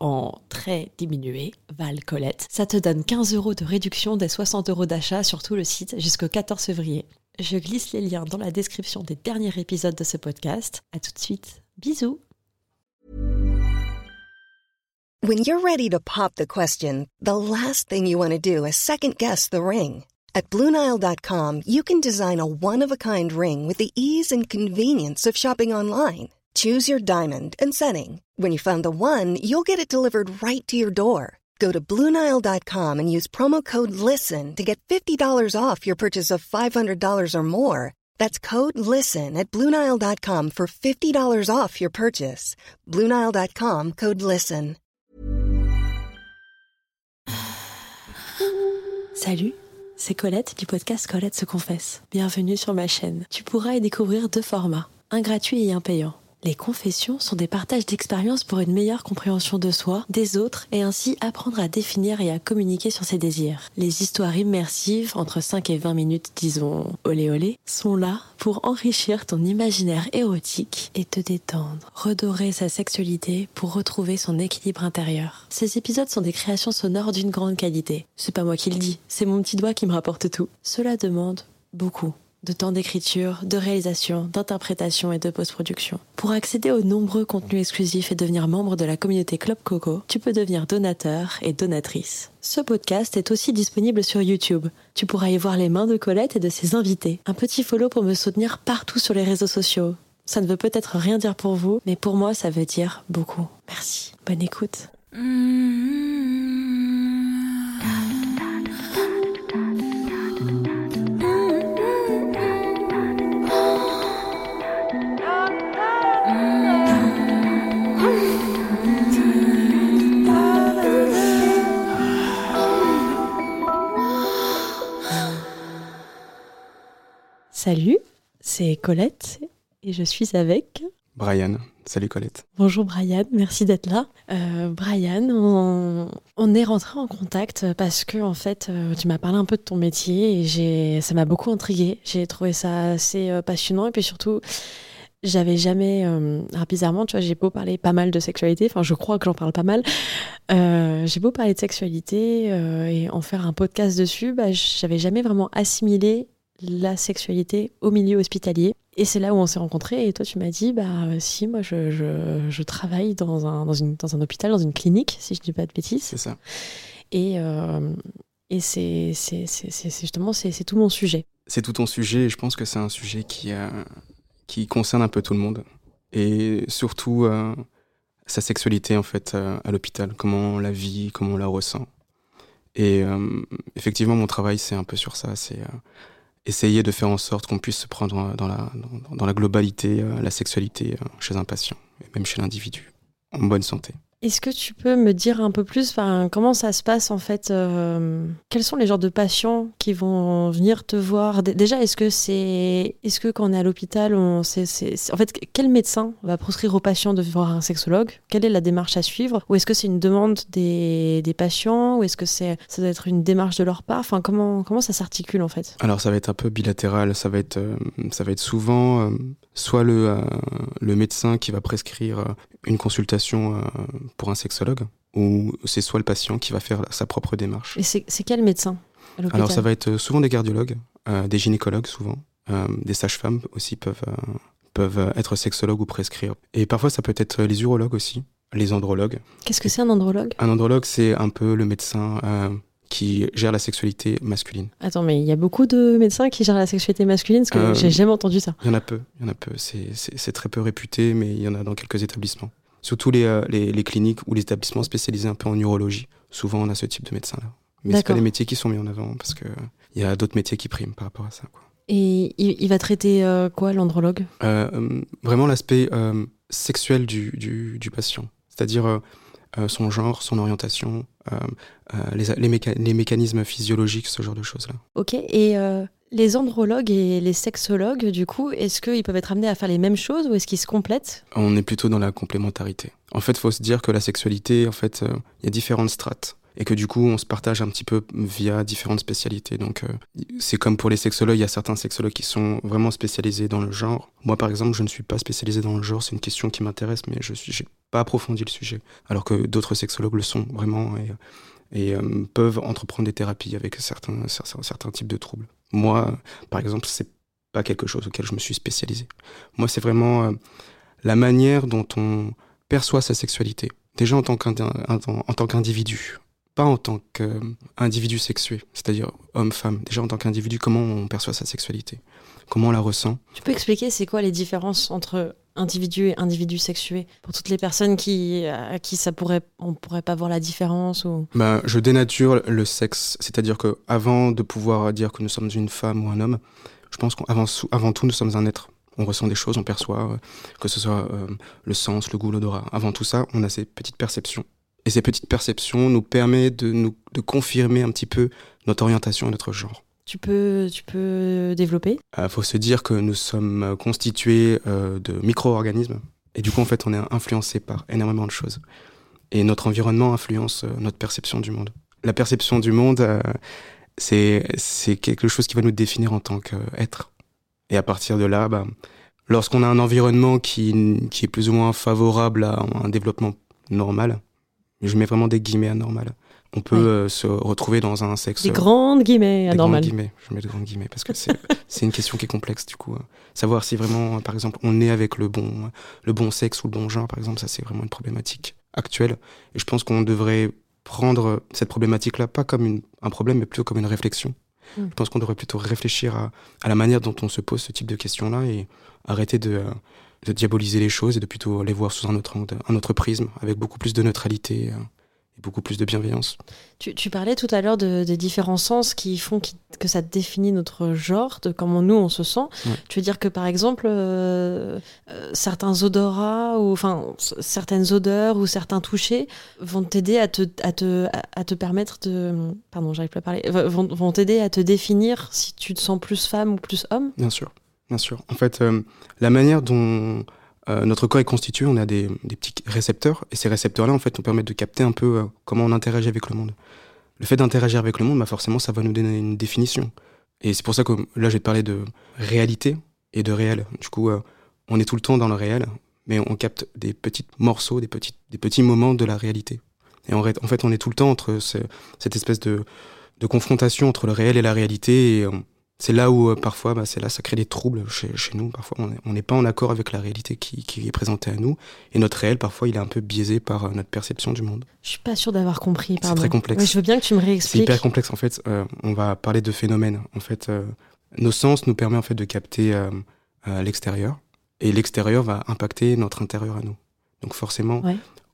en très diminué, Val Colette. Ça te donne 15 euros de réduction des 60 euros d'achat sur tout le site jusqu'au 14 février. Je glisse les liens dans la description des derniers épisodes de ce podcast. À tout de suite. Bisous. When you're ready to pop the question, the last thing you want to do is second guess the ring. At Bluenile.com, you can design a one-of-a-kind ring with the ease and convenience of shopping online. Choose your diamond and setting. When you find the one, you'll get it delivered right to your door. Go to Bluenile.com and use promo code LISTEN to get $50 off your purchase of $500 or more. That's code LISTEN at Bluenile.com for $50 off your purchase. Bluenile.com code LISTEN. Salut, c'est Colette du podcast Colette se confesse. Bienvenue sur ma chaîne. Tu pourras y découvrir deux formats, un gratuit et un payant. Les confessions sont des partages d'expériences pour une meilleure compréhension de soi, des autres et ainsi apprendre à définir et à communiquer sur ses désirs. Les histoires immersives, entre 5 et 20 minutes, disons olé olé, sont là pour enrichir ton imaginaire érotique et te détendre, redorer sa sexualité pour retrouver son équilibre intérieur. Ces épisodes sont des créations sonores d'une grande qualité. C'est pas moi qui le dis, c'est mon petit doigt qui me rapporte tout. Cela demande beaucoup de temps d'écriture, de réalisation, d'interprétation et de post-production. Pour accéder aux nombreux contenus exclusifs et devenir membre de la communauté Club Coco, tu peux devenir donateur et donatrice. Ce podcast est aussi disponible sur YouTube. Tu pourras y voir les mains de Colette et de ses invités. Un petit follow pour me soutenir partout sur les réseaux sociaux. Ça ne veut peut-être rien dire pour vous, mais pour moi ça veut dire beaucoup. Merci. Bonne écoute. Salut, c'est Colette et je suis avec Brian. Salut Colette. Bonjour Brian, merci d'être là. Euh, Brian, on, on est rentré en contact parce que en fait, euh, tu m'as parlé un peu de ton métier et ça m'a beaucoup intrigué. J'ai trouvé ça assez euh, passionnant et puis surtout, j'avais jamais, euh, alors bizarrement, tu vois, j'ai beau parler pas mal de sexualité, enfin je crois que j'en parle pas mal. Euh, j'ai beau parler de sexualité euh, et en faire un podcast dessus, bah, j'avais jamais vraiment assimilé la sexualité au milieu hospitalier. Et c'est là où on s'est rencontrés. Et toi, tu m'as dit, bah si, moi, je, je, je travaille dans un, dans, une, dans un hôpital, dans une clinique, si je dis pas de bêtises. C'est ça. Et, euh, et c'est c'est- c'est- c'est- c'est justement, c'est c'est tout mon sujet. C'est tout ton sujet et je pense que c'est un sujet qui, euh, qui concerne un peu tout le monde. Et surtout euh, sa sexualité en fait euh, à l'hôpital, comment on la vit, comment on la ressent. Et euh, effectivement, mon travail, c'est un peu sur ça. C'est euh, essayer de faire en sorte qu'on puisse se prendre dans la, dans la globalité euh, la sexualité euh, chez un patient, et même chez l'individu, en bonne santé. Est-ce que tu peux me dire un peu plus comment ça se passe en fait euh, Quels sont les genres de patients qui vont venir te voir? Dé- Déjà, est-ce que c'est, est-ce que quand on est à l'hôpital, on, c'est- en fait, quel médecin va proscrire aux patients de voir un sexologue? Quelle est la démarche à suivre? Ou est-ce que c'est une demande des, des patients? Ou est-ce que c'est, ça doit être une démarche de leur part? Enfin, comment, comment ça s'articule en fait? Alors ça va être un peu bilatéral, ça va être, euh, ça va être souvent euh, soit le, euh, le médecin qui va prescrire euh, une consultation euh, pour un sexologue, ou c'est soit le patient qui va faire sa propre démarche. Et c'est, quel médecin Alors ça va être souvent des cardiologues, euh, des gynécologues souvent, des sages-femmes aussi peuvent, peuvent être sexologues ou prescrire. Et parfois ça peut être les urologues aussi, les andrologues. Qu'est-ce que c'est un andrologue? Un andrologue c'est un peu le médecin qui gère la sexualité masculine. Attends, mais il y a beaucoup de médecins qui gèrent la sexualité masculine parce que Euh, j'ai jamais entendu ça. Il y en a peu, il y en a peu. C'est- très peu réputé, mais il y en a dans quelques établissements. Surtout les, euh, les, les cliniques ou les établissements spécialisés un peu en urologie souvent on a ce type de médecin-là. Mais c'est pas les métiers qui sont mis en avant parce que il y a d'autres métiers qui priment par rapport à ça. Quoi. Et il, va traiter euh, quoi, l'andrologue? Euh, Vraiment l'aspect sexuel du, du, du patient, c'est-à-dire son genre, son orientation, les, les, les, mécanismes physiologiques, ce genre de choses-là. Ok, et les andrologues et les sexologues, du coup, est-ce qu'ils peuvent être amenés à faire les mêmes choses ou est-ce qu'ils se complètent? On est plutôt dans la complémentarité. En fait, il faut se dire que la sexualité, en fait, il y a différentes strates et que du coup on se partage un petit peu via différentes spécialités. Donc euh, c'est comme pour les sexologues, il y a certains sexologues qui sont vraiment spécialisés dans le genre. Moi par exemple, je ne suis pas spécialisé dans le genre, c'est une question qui m'intéresse, mais je n'ai pas approfondi le sujet. Alors que d'autres sexologues le sont vraiment et, euh, peuvent entreprendre des thérapies avec certains, certains, certains types de troubles. Moi, par exemple, c'est pas quelque chose auquel je me suis spécialisé. Moi, c'est vraiment euh, la manière dont on perçoit sa sexualité. Déjà en tant qu'individu, pas en tant qu'individu sexué, c'est-à-dire homme-femme, déjà en tant qu'individu, comment on perçoit sa sexualité, comment on la ressent? Tu peux expliquer c'est quoi les différences entre individu et individu sexué? Pour toutes les personnes qui à qui ça pourrait on pourrait pas voir la différence ou? Ben, je dénature le sexe, c'est-à-dire que avant de pouvoir dire que nous sommes une femme ou un homme, je pense qu'avant avant tout nous sommes un être. On ressent des choses, on perçoit, euh, que ce soit euh, le sens, le goût, l'odorat. Avant tout ça, on a ces petites perceptions et ces petites perceptions nous permettent de, nous, de confirmer un petit peu notre orientation et notre genre. Tu peux, tu peux développer? Il faut se dire que nous sommes constitués euh, de micro-organismes. Et du coup, en fait, on est influencé par énormément de choses. Et notre environnement influence euh, notre perception du monde. La perception du monde, euh, c'est quelque chose qui va nous définir en tant qu'être. Et à partir de là, bah, lorsqu'on a un environnement qui, qui est plus ou moins favorable à un développement normal, je mets vraiment des guillemets anormales. On peut euh, se retrouver dans un sexe. Des grandes guillemets anormales. Des grandes guillemets, je mets de grandes guillemets parce que c'est une question qui est complexe du coup. Hein. Savoir si vraiment, par exemple, on est avec le bon, le bon sexe ou le bon genre, par exemple, ça c'est vraiment une problématique actuelle. Et je pense qu'on devrait prendre cette problématique-là pas comme une, un problème, mais plutôt comme une réflexion. Hmm. Je pense qu'on devrait plutôt réfléchir à, à, la manière dont on se pose ce type de questions-là et arrêter de, euh, de diaboliser les choses et de plutôt les voir sous un autre, un autre prisme, avec beaucoup plus de neutralité euh, et beaucoup plus de bienveillance. Tu, tu parlais tout à l'heure de, des différents sens qui font que ça définit notre genre, de comment nous on se sent. Tu veux dire que par exemple, euh, euh, certains odorats, ou enfin certaines odeurs ou certains touchés vont t'aider à te, à, te, à te permettre de. Pardon, j'arrive pas à parler. Vont t'aider à te définir si tu te sens plus femme ou plus homme? Bien sûr. Bien sûr. En fait, euh, la manière dont euh, notre corps est constitué, on a des, petits récepteurs, et ces récepteurs-là, en fait, nous permettent de capter un peu euh, comment on interagit avec le monde. Le fait d'interagir avec le monde, bah forcément, ça va nous donner une définition. Et c'est pour ça que là, je vais te parler de réalité et de réel. Du coup, on est tout le temps dans le réel, mais on capte des petits morceaux, des petits, des petits moments de la réalité. Et en, fait, on est tout le temps entre cette espèce de, confrontation entre le réel et la réalité, c'est là où euh, parfois, bah, c'est là, ça crée des troubles chez, nous. Parfois, on n'est pas en accord avec la réalité qui, est présentée à nous. Et notre réel, parfois, il est un peu biaisé par euh, notre perception du monde. Je suis pas sûr d'avoir compris. C'est très complexe. je veux bien que tu me réexpliques. C'est hyper complexe. En fait, euh, on va parler de phénomènes. En fait, nos sens nous permettent en fait de capter l'extérieur, et l'extérieur va impacter notre intérieur à nous. Donc forcément,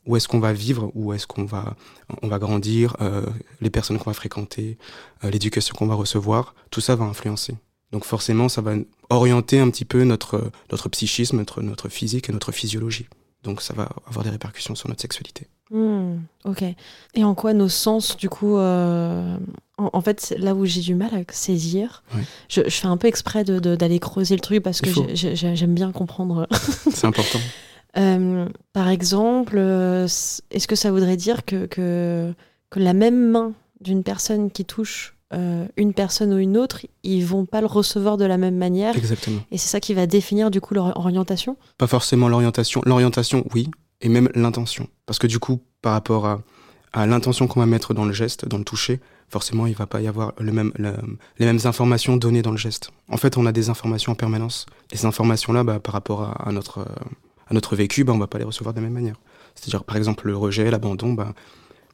où est-ce qu'on va vivre, où est-ce qu'on va, on va grandir, euh, les personnes qu'on va fréquenter, euh, l'éducation qu'on va recevoir, tout ça va influencer. Donc forcément, ça va orienter un petit peu notre, notre psychisme, notre, notre physique et notre physiologie. Donc ça va avoir des répercussions sur notre sexualité. Hmm, ok. Et en quoi nos sens, du coup, euh, en, fait, là où j'ai du mal à saisir, je, je, fais un peu exprès d'aller de, creuser le truc parce que j'aime bien comprendre. C'est important. Euh, par exemple, euh, est-ce que ça voudrait dire que, que, la même main d'une personne qui touche euh, une personne ou une autre, ils vont pas le recevoir de la même manière Exactement. Et c'est ça qui va définir du coup leur orientation? Pas forcément l'orientation. L'orientation, oui, et même l'intention. Parce que du coup, par rapport à, à l'intention qu'on va mettre dans le geste, dans le toucher, forcément, il va pas y avoir le même, les mêmes informations données dans le geste. En fait, on a des informations en permanence. Et ces informations-là, bah, par rapport à, à notre à notre vécu, bah, on va pas les recevoir de la même manière. C'est-à-dire, par exemple, le rejet, l'abandon, bah,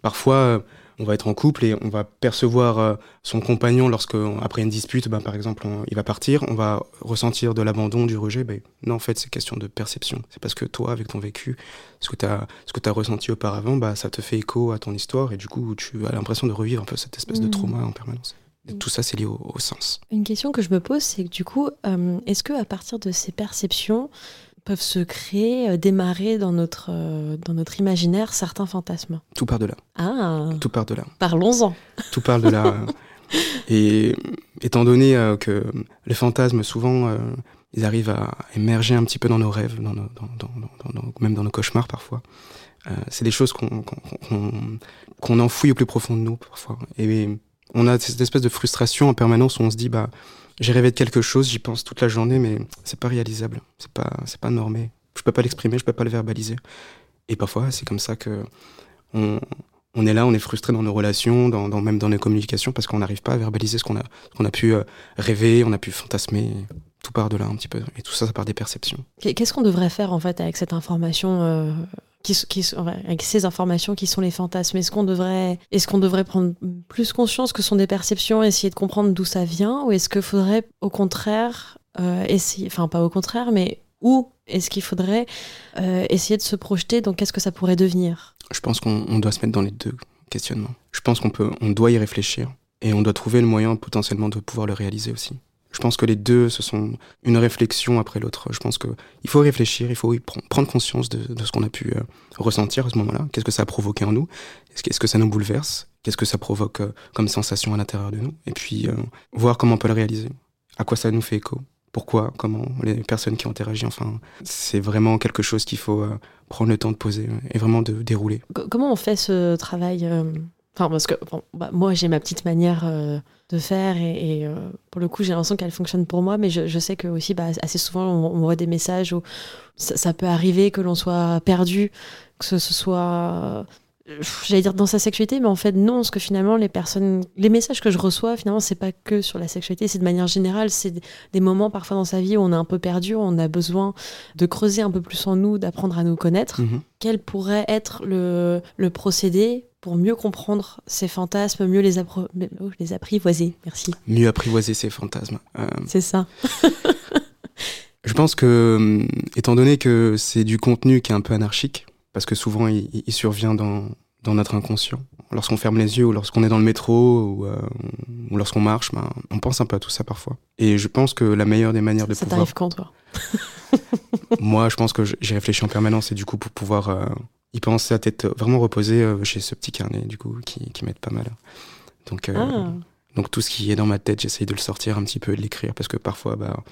parfois, euh, on va être en couple et on va percevoir euh, son compagnon lorsque, après une dispute, ben, par exemple, il va partir, on va ressentir de l'abandon, du rejet. Ben, non, en fait, c'est question de perception. C'est parce que toi, avec ton vécu, ce que tu as, as ressenti auparavant, bah, ça te fait écho à ton histoire et du coup, tu as l'impression de revivre un peu cette espèce de mmh. trauma en permanence. Et tout ça, c'est lié au, sens. Une question que je me pose, c'est que du coup, euh, est-ce que à partir de ces perceptions, peuvent se créer, euh, démarrer dans notre, euh, dans notre imaginaire certains fantasmes. Tout part de là. Ah Tout part de là. Parlons-en. Tout part de là. Et étant donné euh, que les fantasmes, souvent, ils arrivent à émerger un petit peu dans nos rêves, dans même dans nos cauchemars parfois. c'est des choses qu'on qu'on enfouit au plus profond de nous parfois. Et on a cette espèce de frustration en permanence où on se dit, bah, j'ai rêvé de quelque chose, j'y pense toute la journée, mais c'est pas réalisable, c'est pas, c'est pas normé. Je peux pas l'exprimer, je peux pas le verbaliser. Et parfois, c'est comme ça que on, on, est là, on est frustré dans nos relations, dans, même dans nos communications, parce qu'on n'arrive pas à verbaliser ce qu'on a, qu'on a pu euh, rêver, on a pu fantasmer. Tout part de là un petit peu. Et tout ça, ça part des perceptions. Qu'est-ce qu'on devrait faire en fait avec cette information euh, qui, avec ces informations qui sont les fantasmes? Est-ce qu'on devrait, est qu'on devrait prendre plus conscience que ce sont des perceptions, essayer de comprendre d'où ça vient, ou est-ce qu'il faudrait au contraire euh, essayer, enfin pas au contraire, mais où est-ce qu'il faudrait euh, essayer de se projeter Donc qu'est-ce que ça pourrait devenir? Je pense qu'on doit se mettre dans les deux questionnements. Je pense qu'on peut, on doit y réfléchir et on doit trouver le moyen potentiellement de pouvoir le réaliser aussi. Je pense que les deux, ce sont une réflexion après l'autre. Je pense qu'il faut réfléchir, il faut prendre conscience de, ce qu'on a pu euh, ressentir à ce moment-là. Qu'est-ce que ça a provoqué en nous? Est-ce que ça nous bouleverse? Qu'est-ce que ça provoque euh, comme sensation à l'intérieur de nous? Et puis, euh, voir comment on peut le réaliser. À quoi ça nous fait écho? Pourquoi? Comment Les personnes qui ont interagi Enfin, c'est vraiment quelque chose qu'il faut prendre le temps de poser et vraiment de dérouler. Comment on fait ce travail Enfin, parce que bah, moi, j'ai ma petite manière euh, de faire et, euh, pour le coup, j'ai l'impression qu'elle fonctionne pour moi, mais je, sais que aussi, bah, assez souvent, on, voit des messages où ça, peut arriver que l'on soit perdu, que ce, soit, j'allais dire dans sa sexualité, mais en fait, non, parce que finalement, les personnes, les messages que je reçois, finalement, c'est pas que sur la sexualité, c'est de manière générale, c'est des moments parfois dans sa vie où on est un peu perdu, où on a besoin de creuser un peu plus en nous, d'apprendre à nous connaître. Mm-hmm. Quel pourrait être le, le procédé pour mieux comprendre ces fantasmes, mieux les, oh, les apprivoiser. Merci. Mieux apprivoiser ces fantasmes. Euh, c'est ça. je pense que, hum, étant donné que c'est du contenu qui est un peu anarchique, parce que souvent il, survient dans, dans, notre inconscient, lorsqu'on ferme les yeux ou lorsqu'on est dans le métro ou, euh, ou lorsqu'on marche, ben, on pense un peu à tout ça parfois. Et je pense que la meilleure des manières de ça pouvoir... Ça t'arrive quand, toi? Moi, je pense que j'ai réfléchi en permanence et du coup, pour pouvoir euh, il pensait à tête vraiment reposée euh, chez ce petit carnet, du coup, qui, qui m'aide pas mal. Donc, euh, ah. donc tout ce qui est dans ma tête, j'essaye de le sortir un petit peu, de l'écrire, parce que parfois, bah,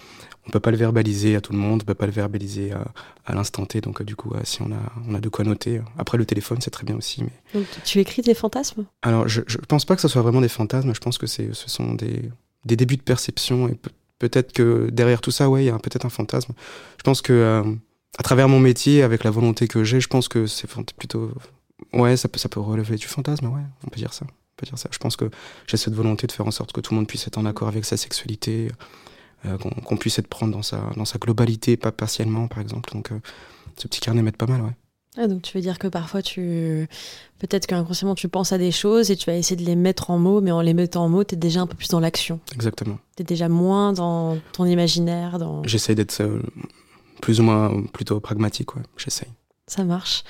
on peut pas le verbaliser à tout le monde, on peut pas le verbaliser à, à l'instant T. Donc, du coup, si on a, on a de quoi noter. Après, le téléphone, c'est très bien aussi. Mais... Donc, tu écris tes fantasmes? Alors, je, je pense pas que ce soit vraiment des fantasmes. Je pense que c'est, ce sont des, des débuts de perception. Et peut-être que derrière tout ça, ouais, il y a peut-être un fantasme. Je pense que euh, à travers mon métier, avec la volonté que j'ai, je pense que c'est plutôt. Ouais, ça peut, ça peut relever du fantasme, ouais, on peut dire ça. On peut dire ça. Je pense que j'ai cette volonté de faire en sorte que tout le monde puisse être en accord avec sa sexualité, euh, qu'on puisse être prendre dans sa, dans sa globalité, pas partiellement, par exemple. Donc, euh, ce petit carnet m'aide pas mal, ouais. Ah, donc tu veux dire que parfois tu peut-être qu'inconsciemment tu penses à des choses et tu vas essayer de les mettre en mots mais en les mettant en mots tu es déjà un peu plus dans l'action. Exactement. Tu es déjà moins dans ton imaginaire dans J'essaie d'être euh, plus ou moins plutôt pragmatique, ouais, j'essaye. Ça marche.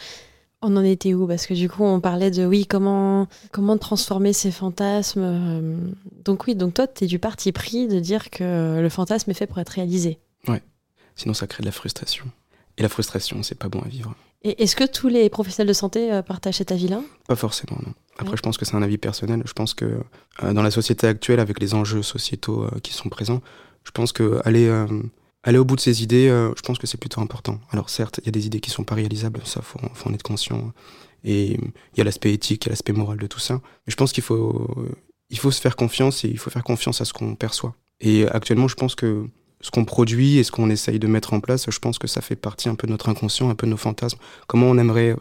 On en était où? Parce que du coup, on parlait de oui, comment, comment transformer ces fantasmes. Euh, donc oui, donc toi, tu es du parti pris de dire que le fantasme est fait pour être réalisé. Ouais. Sinon, ça crée de la frustration. Et la frustration, c'est pas bon à vivre. Et est-ce que tous les professionnels de santé euh, partagent cet avis-là? Pas forcément, non. Après, je pense que c'est un avis personnel. Je pense que euh, dans la société actuelle, avec les enjeux sociétaux qui sont présents, je pense que aller aller au bout de ses idées, euh, je pense que c'est plutôt important. Alors certes, il y a des idées qui sont pas réalisables, ça faut, faut en être conscient. Et il y a l'aspect éthique, il y a l'aspect moral de tout ça. Mais je pense qu'il faut, il faut se faire confiance et il faut faire confiance à ce qu'on perçoit. Et actuellement, je pense que ce qu'on produit et ce qu'on essaye de mettre en place, je pense que ça fait partie un peu de notre inconscient, un peu de nos fantasmes. Comment on aimerait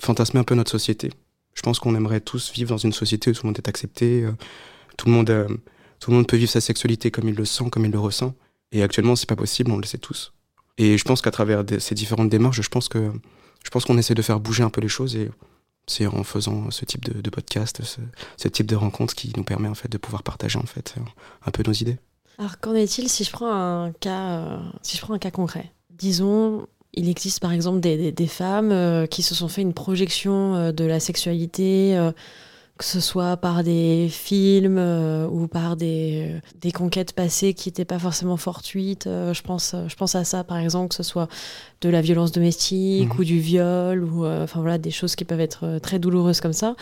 fantasmer un peu notre société? Je pense qu'on aimerait tous vivre dans une société où tout le monde est accepté, euh, tout le monde, euh, tout le monde peut vivre sa sexualité comme il le sent, comme il le ressent. Et actuellement, c'est pas possible, on le sait tous. Et je pense qu'à travers ces différentes démarches, je pense que je pense qu'on essaie de faire bouger un peu les choses et c'est en faisant ce type de, podcast, ce, type de rencontre qui nous permet en fait de pouvoir partager en fait un peu nos idées. Alors qu'en est-il si je prends un cas, si je prends un cas concret? Disons, il existe par exemple des, femmes euh, qui se sont fait une projection euh, de la sexualité, euh, que ce soit par des films ou par des, des, conquêtes passées qui n'étaient pas forcément fortuites. je, pense, je pense à ça par exemple, que ce soit de la violence domestique mhm. ou du viol, ou enfin voilà, des choses qui peuvent être très douloureuses comme ça.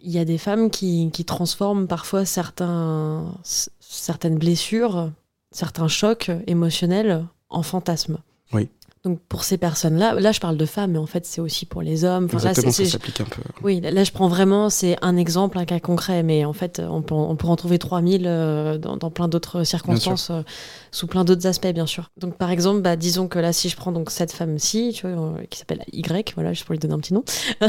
Il y a des femmes qui, qui transforment parfois certains, certaines blessures, certains chocs émotionnels en fantasmes. Donc pour ces personnes-là, là je parle de femmes, mais en fait c'est aussi pour les hommes. Exactement, ça s'applique un peu. Oui, là je prends vraiment, c'est un exemple, un cas concret, mais en fait on peut, on en trouver 3000 euh, dans, dans, plein d'autres circonstances, euh, sous plein d'autres aspects bien sûr. Donc par exemple, bah, disons que là si je prends donc cette femme-ci, tu vois, euh, qui s'appelle Y, voilà, juste pour lui donner un petit nom.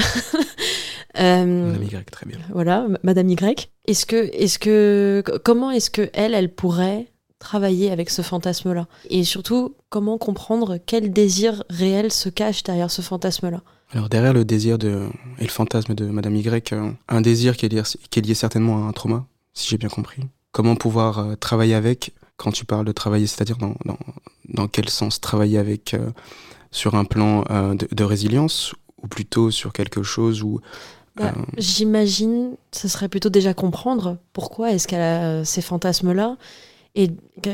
Madame Y, très bien. Voilà, Madame Y. Est-ce que, est-ce que, comment est-ce que elle, elle pourrait travailler avec ce fantasme-là Et surtout, comment comprendre quel désir réel se cache derrière ce fantasme-là alors derrière le désir de, et le fantasme de Madame Y, euh, un désir qui est, lié, qui est lié certainement à un trauma, si j'ai bien compris. Comment pouvoir euh, travailler avec, quand tu parles de travailler, c'est-à-dire dans, dans, dans, quel sens travailler avec euh, sur un plan de, de, résilience ou plutôt sur quelque chose où... Bah, j'imagine, ce serait plutôt déjà comprendre pourquoi est-ce qu'elle a ces fantasmes-là et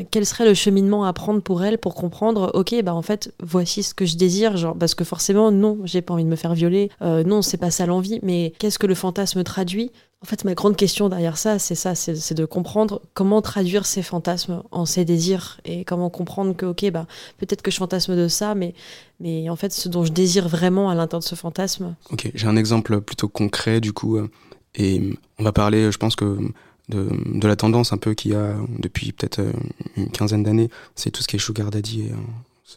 quel serait le cheminement à prendre pour elle pour comprendre ok bah en fait voici ce que je désire genre parce que forcément non j'ai pas envie de me faire violer euh, non c'est pas ça l'envie mais qu'est-ce que le fantasme traduit? En fait ma grande question derrière ça c'est ça c'est de comprendre comment traduire ces fantasmes en ces désirs et comment comprendre que ok bah peut-être que je fantasme de ça mais mais en fait ce dont je désire vraiment à l'intérieur de ce fantasme. Ok j'ai un exemple plutôt concret du coup euh, et on va parler je pense que de, de, la tendance un peu qu'il y a depuis peut-être euh, une quinzaine d'années, c'est tout ce qui est sugar daddy. Et, euh,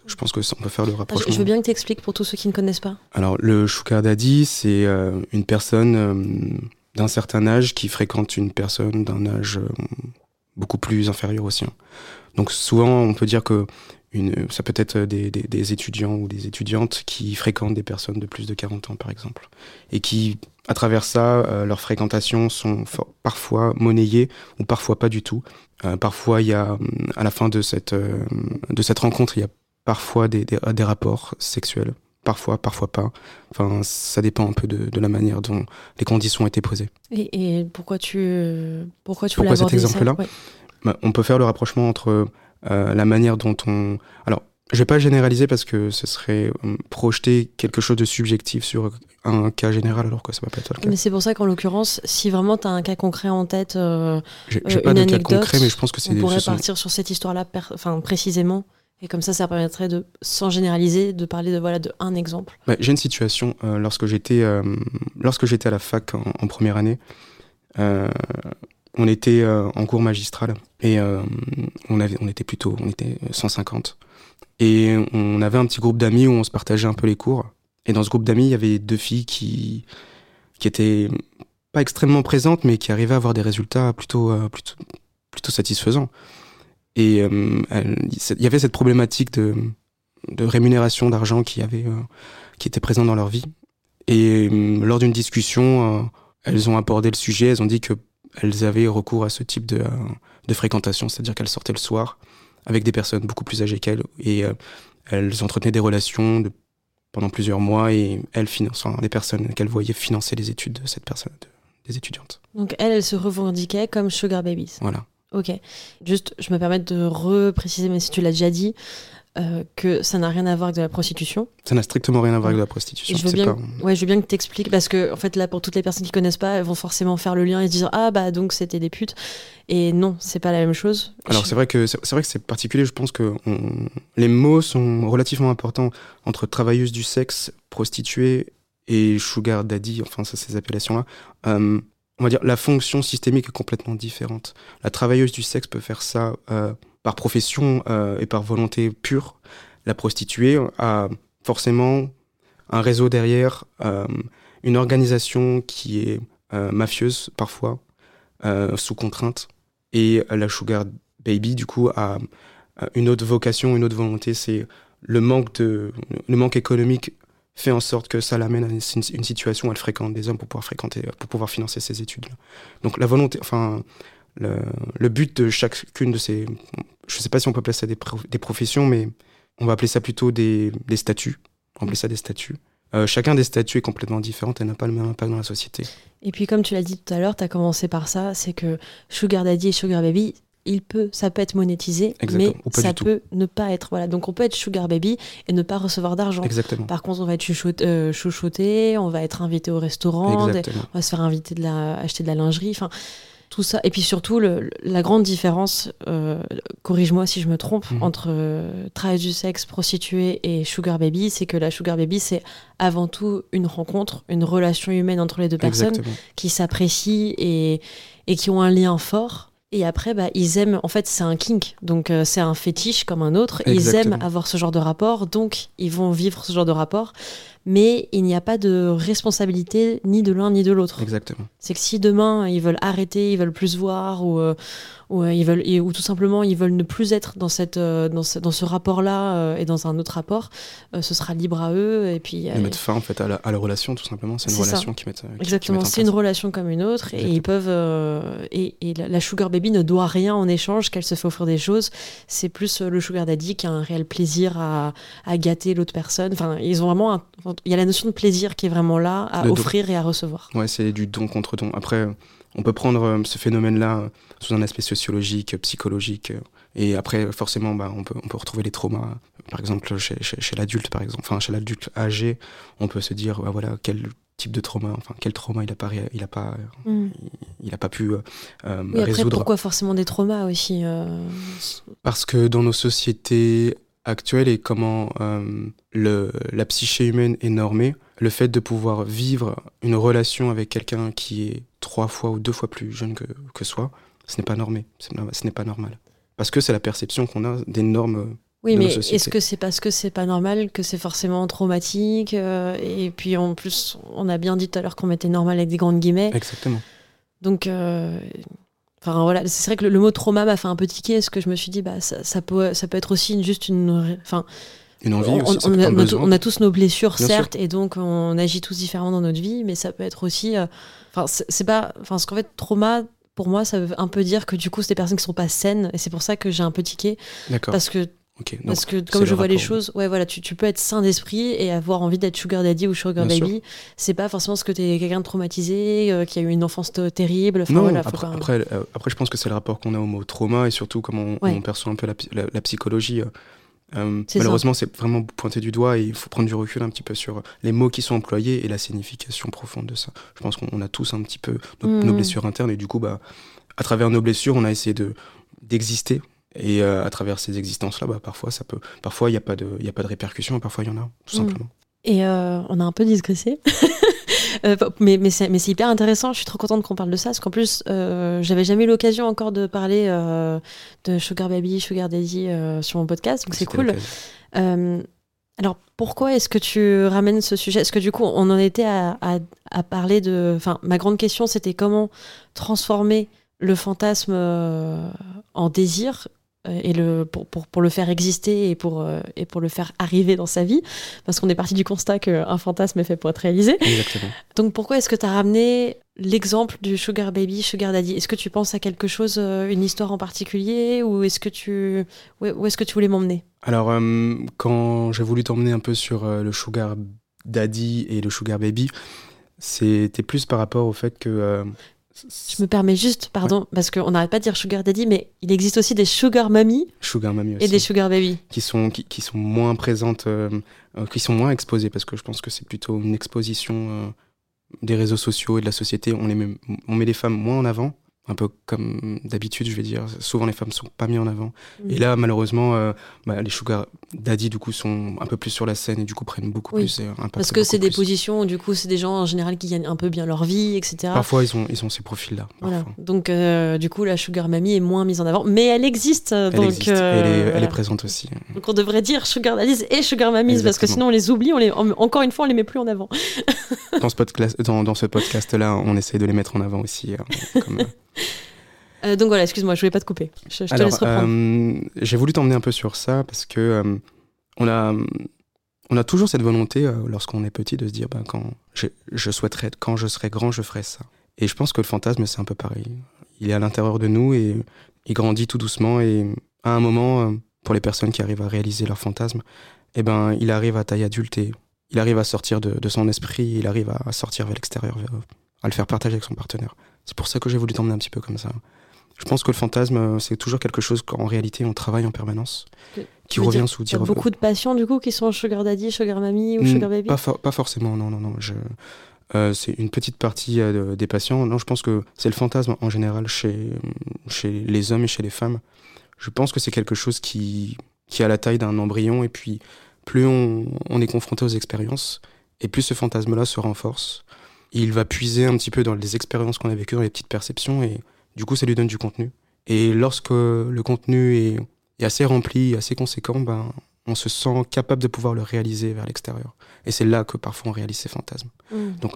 je pense que on peut faire le rapprochement. Je veux bien que tu expliques pour tous ceux qui ne connaissent pas. Alors, le sugar daddy, c'est euh, une personne d'un certain âge qui fréquente une personne d'un âge beaucoup plus inférieur au sien. Donc, souvent, on peut dire que une, ça peut être des, des, des, étudiants ou des étudiantes qui fréquentent des personnes de plus de 40 ans, par exemple, et qui à travers ça, euh, leurs fréquentations sont parfois monnayées ou parfois pas du tout. Euh, parfois, il y a, à la fin de cette, euh, de cette rencontre, il y a parfois des, des, des, rapports sexuels. Parfois, parfois pas. Enfin, ça dépend un peu de, de la manière dont les conditions ont été posées. Et, et pourquoi tu, pourquoi tu pourquoi cet exemple-là? Bah, On peut faire le rapprochement entre la manière dont on... Alors, je vais pas généraliser parce que ce serait euh, projeter quelque chose de subjectif sur un cas général alors que ça va pas être le cas. Mais c'est pour ça qu'en l'occurrence, si vraiment tu as un cas concret en tête, euh, j'ai euh, pas de cas concret, mais je pense que c'est. On pourrait partir sur cette histoire-là, enfin précisément, et comme ça, ça permettrait de, sans généraliser, de parler de voilà de un exemple. Bah, j'ai une situation euh, lorsque j'étais lorsque j'étais à la fac en, en première année. on était en cours magistral et on avait on était plutôt on était 150 et on avait un petit groupe d'amis où on se partageait un peu les cours. Et dans ce groupe d'amis, il y avait deux filles qui, qui étaient pas extrêmement présentes, mais qui arrivaient à avoir des résultats plutôt, euh, plutôt, satisfaisants. Et euh, il y avait cette problématique de, rémunération d'argent qui, euh, qui était présente dans leur vie. Et lors d'une discussion, elles ont abordé le sujet, elles ont dit qu'elles avaient recours à ce type de, de fréquentation, c'est-à-dire qu'elles sortaient le soir avec des personnes beaucoup plus âgées qu'elles et euh, elles entretenaient des relations de, pendant plusieurs mois et elles finançaient des personnes qu'elles voyaient financer les études de cette personne, des étudiantes. Donc elles, elles se revendiquaient comme sugar babies. Voilà. Ok. Juste, je me permets de repréciser, mais si tu l'as déjà dit, euh, que ça n'a rien à voir avec de la prostitution. Ça n'a strictement rien à voir avec de la prostitution. je veux, bien, ouais, je veux bien que tu expliques, parce que, en fait, là, pour toutes les personnes qui connaissent pas, elles vont forcément faire le lien et se dire Ah, bah, donc c'était des putes. Et non, c'est pas la même chose. Alors, c'est vrai que c'est vrai que c'est particulier. Je pense que les mots sont relativement importants entre travailleuse du sexe, prostituée et sugar daddy, enfin, ça, ces appellations-là. Euh, on va dire la fonction systémique est complètement différente. La travailleuse du sexe peut faire ça. Euh, par profession euh, et par volonté pure, la prostituée a forcément un réseau derrière, euh, une organisation qui est euh, mafieuse parfois, sous contrainte. Et la Sugar Baby, du coup, a une autre vocation, une autre volonté, c'est le manque, de, le manque économique fait en sorte que ça l'amène à une, situation où elle fréquente des hommes pour pouvoir fréquenter, pour pouvoir financer ses études. Donc la volonté, enfin, le, le but de chacune de ces, je sais pas si on peut appeler ça des, des professions, mais on va appeler ça plutôt des, des statuts. On va appeler ça des statuts. Euh, chacun des statuts est complètement différent et n'a pas le même impact dans la société. Et puis comme tu l'as dit tout à l'heure, tu as commencé par ça, c'est que Sugar Daddy et Sugar Baby, il peut, ça peut être monétisé, mais ça peut ne pas être. Voilà. Donc on peut être sugar baby et ne pas recevoir d'argent. Par contre, on va être euh, chouchouté, on va être invité au restaurant, on va se faire inviter de la, acheter de la lingerie. Enfin, tout ça. Et puis surtout, le, la grande différence, euh, corrige-moi si je me trompe, mhm. entre euh, travail du sexe, prostituée et sugar baby, c'est que la sugar baby, c'est avant tout une rencontre, une relation humaine entre les deux personnes qui s'apprécient et, et qui ont un lien fort. Et après, bah, ils aiment, en fait, c'est un kink, donc euh, c'est un fétiche comme un autre. Ils aiment avoir ce genre de rapport, donc ils vont vivre ce genre de rapport. Mais il n'y a pas de responsabilité ni de l'un ni de l'autre. Exactement. C'est que si demain ils veulent arrêter, ils veulent plus voir, ou, euh, ou, euh, ils veulent, ou tout simplement ils veulent ne plus être dans, cette, euh, dans ce, dans ce rapport-là euh, et dans un autre rapport, ce sera libre à eux. Et puis. Ils mettent fin en fait à la, à la relation, tout simplement. C'est une relation qui met. Exactement, c'est une relation comme une autre et ils peuvent. et, et la, Sugar Baby ne doit rien en échange, qu'elle se fait offrir des choses. C'est plus le Sugar Daddy qui a un réel plaisir à, à gâter l'autre personne. Enfin, ils ont vraiment. Il y a la notion de plaisir qui est vraiment là à offrir et à recevoir. Ouais, c'est du don contre don. Après on peut prendre euh, ce phénomène-là euh, sous un aspect sociologique, psychologique. Euh, et après, forcément, bah, on, peut, on peut retrouver les traumas. Par exemple, chez, chez, l'adulte, par exemple, enfin, chez l'adulte âgé, on peut se dire, bah, voilà, quel type de trauma, enfin, quel trauma il n'a pas, il a pas, mm. il, a pas pu euh, oui, après, Pourquoi forcément des traumas aussi Parce que dans nos sociétés actuelles et comment le, la psyché humaine est normée, le fait de pouvoir vivre une relation avec quelqu'un qui est trois fois ou deux fois plus jeune que, que soi, ce n'est pas normé, ce n'est pas normal. Parce que c'est la perception qu'on a des normes. Oui, mais est-ce que c'est parce que c'est pas normal que c'est forcément traumatique euh, Et puis en plus, on a bien dit tout à l'heure qu'on mettait normal avec des grandes guillemets. Exactement. Donc, euh, enfin voilà, c'est vrai que le, mot trauma m'a fait un peu tiquer, parce que je me suis dit, bah ça, ça peut, ça peut être aussi juste une, enfin une envie aussi, on, a, tous nos blessures, certes, et donc on agit tous différemment dans notre vie, mais ça peut être aussi. Euh, enfin, c'est pas. Enfin, ce qu'en fait, trauma, pour moi, ça veut un peu dire que du coup, c'est des personnes qui sont pas saines, et c'est pour ça que j'ai un peu tiqué. D'accord. Parce que. Parce que comme je vois les choses, ouais, voilà, tu, tu peux être sain d'esprit et avoir envie d'être sugar daddy ou sugar baby. C'est pas forcément ce que tu es quelqu'un de traumatisé, euh, qui a eu une enfance terrible. non, après, après, euh, après, je pense que c'est le rapport qu'on a au mot trauma et surtout comment on, perçoit un peu la, la psychologie. Euh, malheureusement, c'est vraiment pointé du doigt et il faut prendre du recul un petit peu sur les mots qui sont employés et la signification profonde de ça. Je pense qu'on a tous un petit peu nos, mm. blessures internes et du coup, bah, à travers nos blessures, on a essayé de d'exister et euh, à travers ces existences-là, bah, parfois ça peut, parfois il n'y a pas de, il a pas de répercussions, parfois il y en a, tout mm. simplement. Et euh, on a un peu digressé. Euh, mais mais c'est hyper intéressant. Je suis trop contente qu'on parle de ça parce qu'en plus, euh, j'avais jamais eu l'occasion encore de parler euh, de Sugar Baby, Sugar Daddy sur mon podcast, donc c'est cool. alors pourquoi est-ce que tu ramènes ce sujet? Est-ce que du coup, on en était à, à, parler de. Enfin, ma grande question, c'était comment transformer le fantasme en désir et le, pour, pour, pour, le faire exister et pour, euh, et pour le faire arriver dans sa vie, parce qu'on est parti du constat qu'un fantasme est fait pour être réalisé. Exactement. Donc pourquoi est-ce que tu as ramené l'exemple du Sugar Baby, Sugar Daddy? Est-ce que tu penses à quelque chose, euh, une histoire en particulier, ou est-ce que tu, où est-ce que tu voulais m'emmener? Alors, quand j'ai voulu t'emmener un peu sur le Sugar Daddy et le Sugar Baby, c'était plus par rapport au fait que je me permets juste, pardon, parce qu'on n'arrête pas de dire sugar daddy, mais il existe aussi des sugar mommy, sugar mommy et des sugar baby. Qui sont, qui, sont moins présentes, euh, euh, qui sont moins exposées, parce que je pense que c'est plutôt une exposition euh, des réseaux sociaux et de la société. On, les met, on met les femmes moins en avant un peu comme d'habitude, je vais dire. Souvent, les femmes sont pas mises en avant. Et mm. là, malheureusement, euh, bah, les sugar daddy, du coup, sont un peu plus sur la scène et du coup prennent beaucoup plus. Euh, Parce que c'est des positions, du coup, c'est des gens en général qui gagnent un peu bien leur vie, etc. Parfois, ils ont, ils ont ces profils-là. Voilà. Donc, euh, du coup, la sugar mamie est moins mise en avant. Mais elle existe. Elle donc, existe. elle, est, présente aussi. Donc, on devrait dire sugar daddies et sugar mamies parce que sinon, on les oublie. On les, encore une fois, on les met plus en avant. dans ce podcast-là, dans, dans ce podcast on essaie de les mettre en avant aussi. comme, euh, donc voilà, excuse-moi, je voulais pas te couper. Je, te laisse reprendre. Euh, j'ai voulu t'emmener un peu sur ça parce que euh, on a on a toujours cette volonté, lorsqu'on est petit, de se dire, ben, quand je, souhaiterais, quand je serai grand, je ferai ça. Et je pense que le fantasme, c'est un peu pareil. Il est à l'intérieur de nous et il grandit tout doucement. Et à un moment, pour les personnes qui arrivent à réaliser leur fantasme, eh ben, il arrive à taille adulte et il arrive à sortir de, son esprit, il arrive à, sortir vers l'extérieur, à le faire partager avec son partenaire. C'est pour ça que j'ai voulu t'emmener un petit peu comme ça. Je pense que le fantasme, euh, c'est toujours quelque chose qu'en réalité, on travaille en permanence, qui revient sous dire. beaucoup de patients, du coup, qui sont sugar daddy, sugar mommy ou hmm, sugar baby pas, pas, forcément, non, non, non. Je... Euh, c'est une petite partie euh, des patients. Non, je pense que c'est le fantasme en général chez, chez les hommes et chez les femmes. Je pense que c'est quelque chose qui, qui a la taille d'un embryon, et puis plus on, on est confronté aux expériences, et plus ce fantasme-là se renforce. Il va puiser un petit peu dans les expériences qu'on a vécues, dans les petites perceptions, et du coup, ça lui donne du contenu. Et lorsque le contenu est, assez rempli, assez conséquent, ben, on se sent capable de pouvoir le réaliser vers l'extérieur. Et c'est là que parfois on réalise ses fantasmes. Mmh. Donc,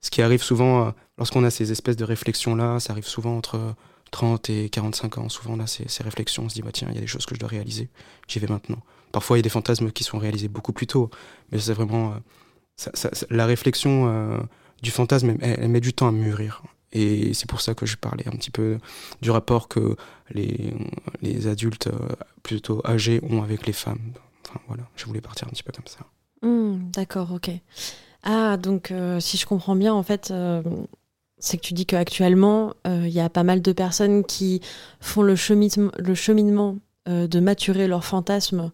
ce qui arrive souvent, euh, lorsqu'on a ces espèces de réflexions-là, ça arrive souvent entre 30 et 45 ans. Souvent, on a ces, réflexions, on se dit, bah, tiens, il y a des choses que je dois réaliser, j'y vais maintenant. Parfois, il y a des fantasmes qui sont réalisés beaucoup plus tôt, mais c'est vraiment. Euh, la réflexion euh, du fantasme, elle, met du temps à mûrir. Et c'est pour ça que je parlais un petit peu du rapport que les, les adultes euh, plutôt âgés ont avec les femmes. Enfin voilà, je voulais partir un petit peu comme ça. Hmm, d'accord, ok. Ah, donc euh, si je comprends bien, en fait, euh, c'est que tu dis qu'actuellement, il y a pas mal de personnes qui font le, cheminement, le cheminement de maturer leur fantasme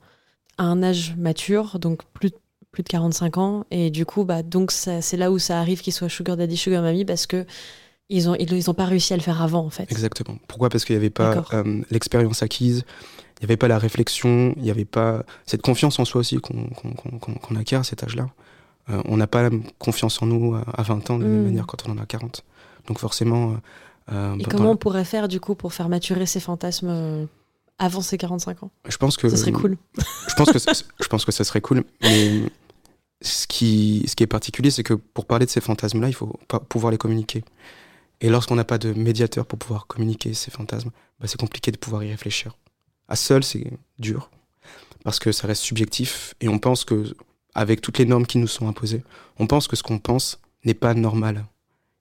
à un âge mature, donc plus, plus de 45 ans. Et du coup, bah, donc c'est là où ça arrive qu'ils soient sugar daddy, sugar mommy, parce que ils n'ont ils, ont pas réussi à le faire avant, en fait. Exactement. Pourquoi? Parce qu'il n'y avait pas euh, l'expérience acquise, il n'y avait pas la réflexion, il n'y avait pas cette confiance en soi aussi qu'on acquiert à cet âge-là. Euh, on n'a pas la confiance en nous à 20 ans de la même hmm. manière quand on en a 40. Donc forcément... Euh, Et comment on pourrait faire, du coup, pour faire maturer ces fantasmes avant ces 45 ans? Je pense que... Ça serait cool. je, pense que je pense que ça serait cool, mais ce qui, ce qui est particulier, c'est que pour parler de ces fantasmes-là, il faut pouvoir les communiquer. Et lorsqu'on n'a pas de médiateur pour pouvoir communiquer ces fantasmes, bah, c'est compliqué de pouvoir y réfléchir. À seul, c'est dur, parce que ça reste subjectif, et on pense que, avec toutes les normes qui nous sont imposées, on pense que ce qu'on pense n'est pas normal.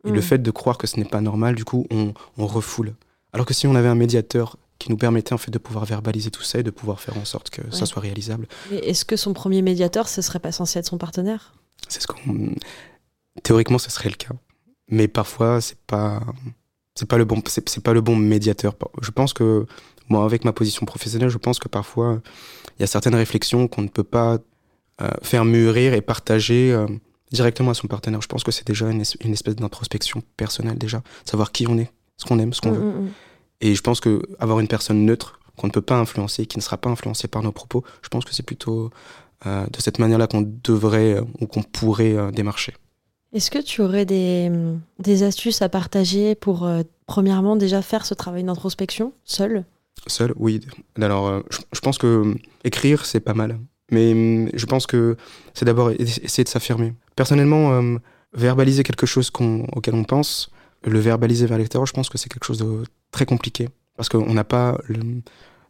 Et le mm. fait de croire que ce n'est pas normal, du coup, on, refoule. Alors que si on avait un médiateur qui nous permettait en fait de pouvoir verbaliser tout ça et de pouvoir faire en sorte que ça soit réalisable. Est-ce que son premier médiateur, ce serait pas censé être son partenaire? C'est ce qu'on. Théoriquement, ce serait le cas mais parfois c'est pas c'est pas le bon c'est pas le bon médiateur. Je pense que moi avec ma position professionnelle, je pense que parfois il y a certaines réflexions qu'on ne peut pas euh, faire mûrir et partager euh, directement à son partenaire. Je pense que c'est déjà une, espèce d'introspection personnelle déjà, savoir qui on est, ce qu'on aime, ce qu'on mm, veut. Mm, mm. Et je pense que avoir une personne neutre qu'on ne peut pas influencer, qui ne sera pas influencée par nos propos, je pense que c'est plutôt euh, de cette manière-là qu'on devrait ou qu'on pourrait démarcher. Est-ce que tu aurais des, des, astuces à partager pour, euh, premièrement, déjà faire ce travail d'introspection, seul? Seul, oui. Alors, euh, je, pense que euh, écrire, c'est pas mal. Mais je pense que c'est d'abord essayer de s'affirmer. Personnellement, verbaliser quelque chose auquel on pense, le verbaliser vers l'extérieur, je pense que c'est quelque chose de très compliqué. Parce qu'on n'a pas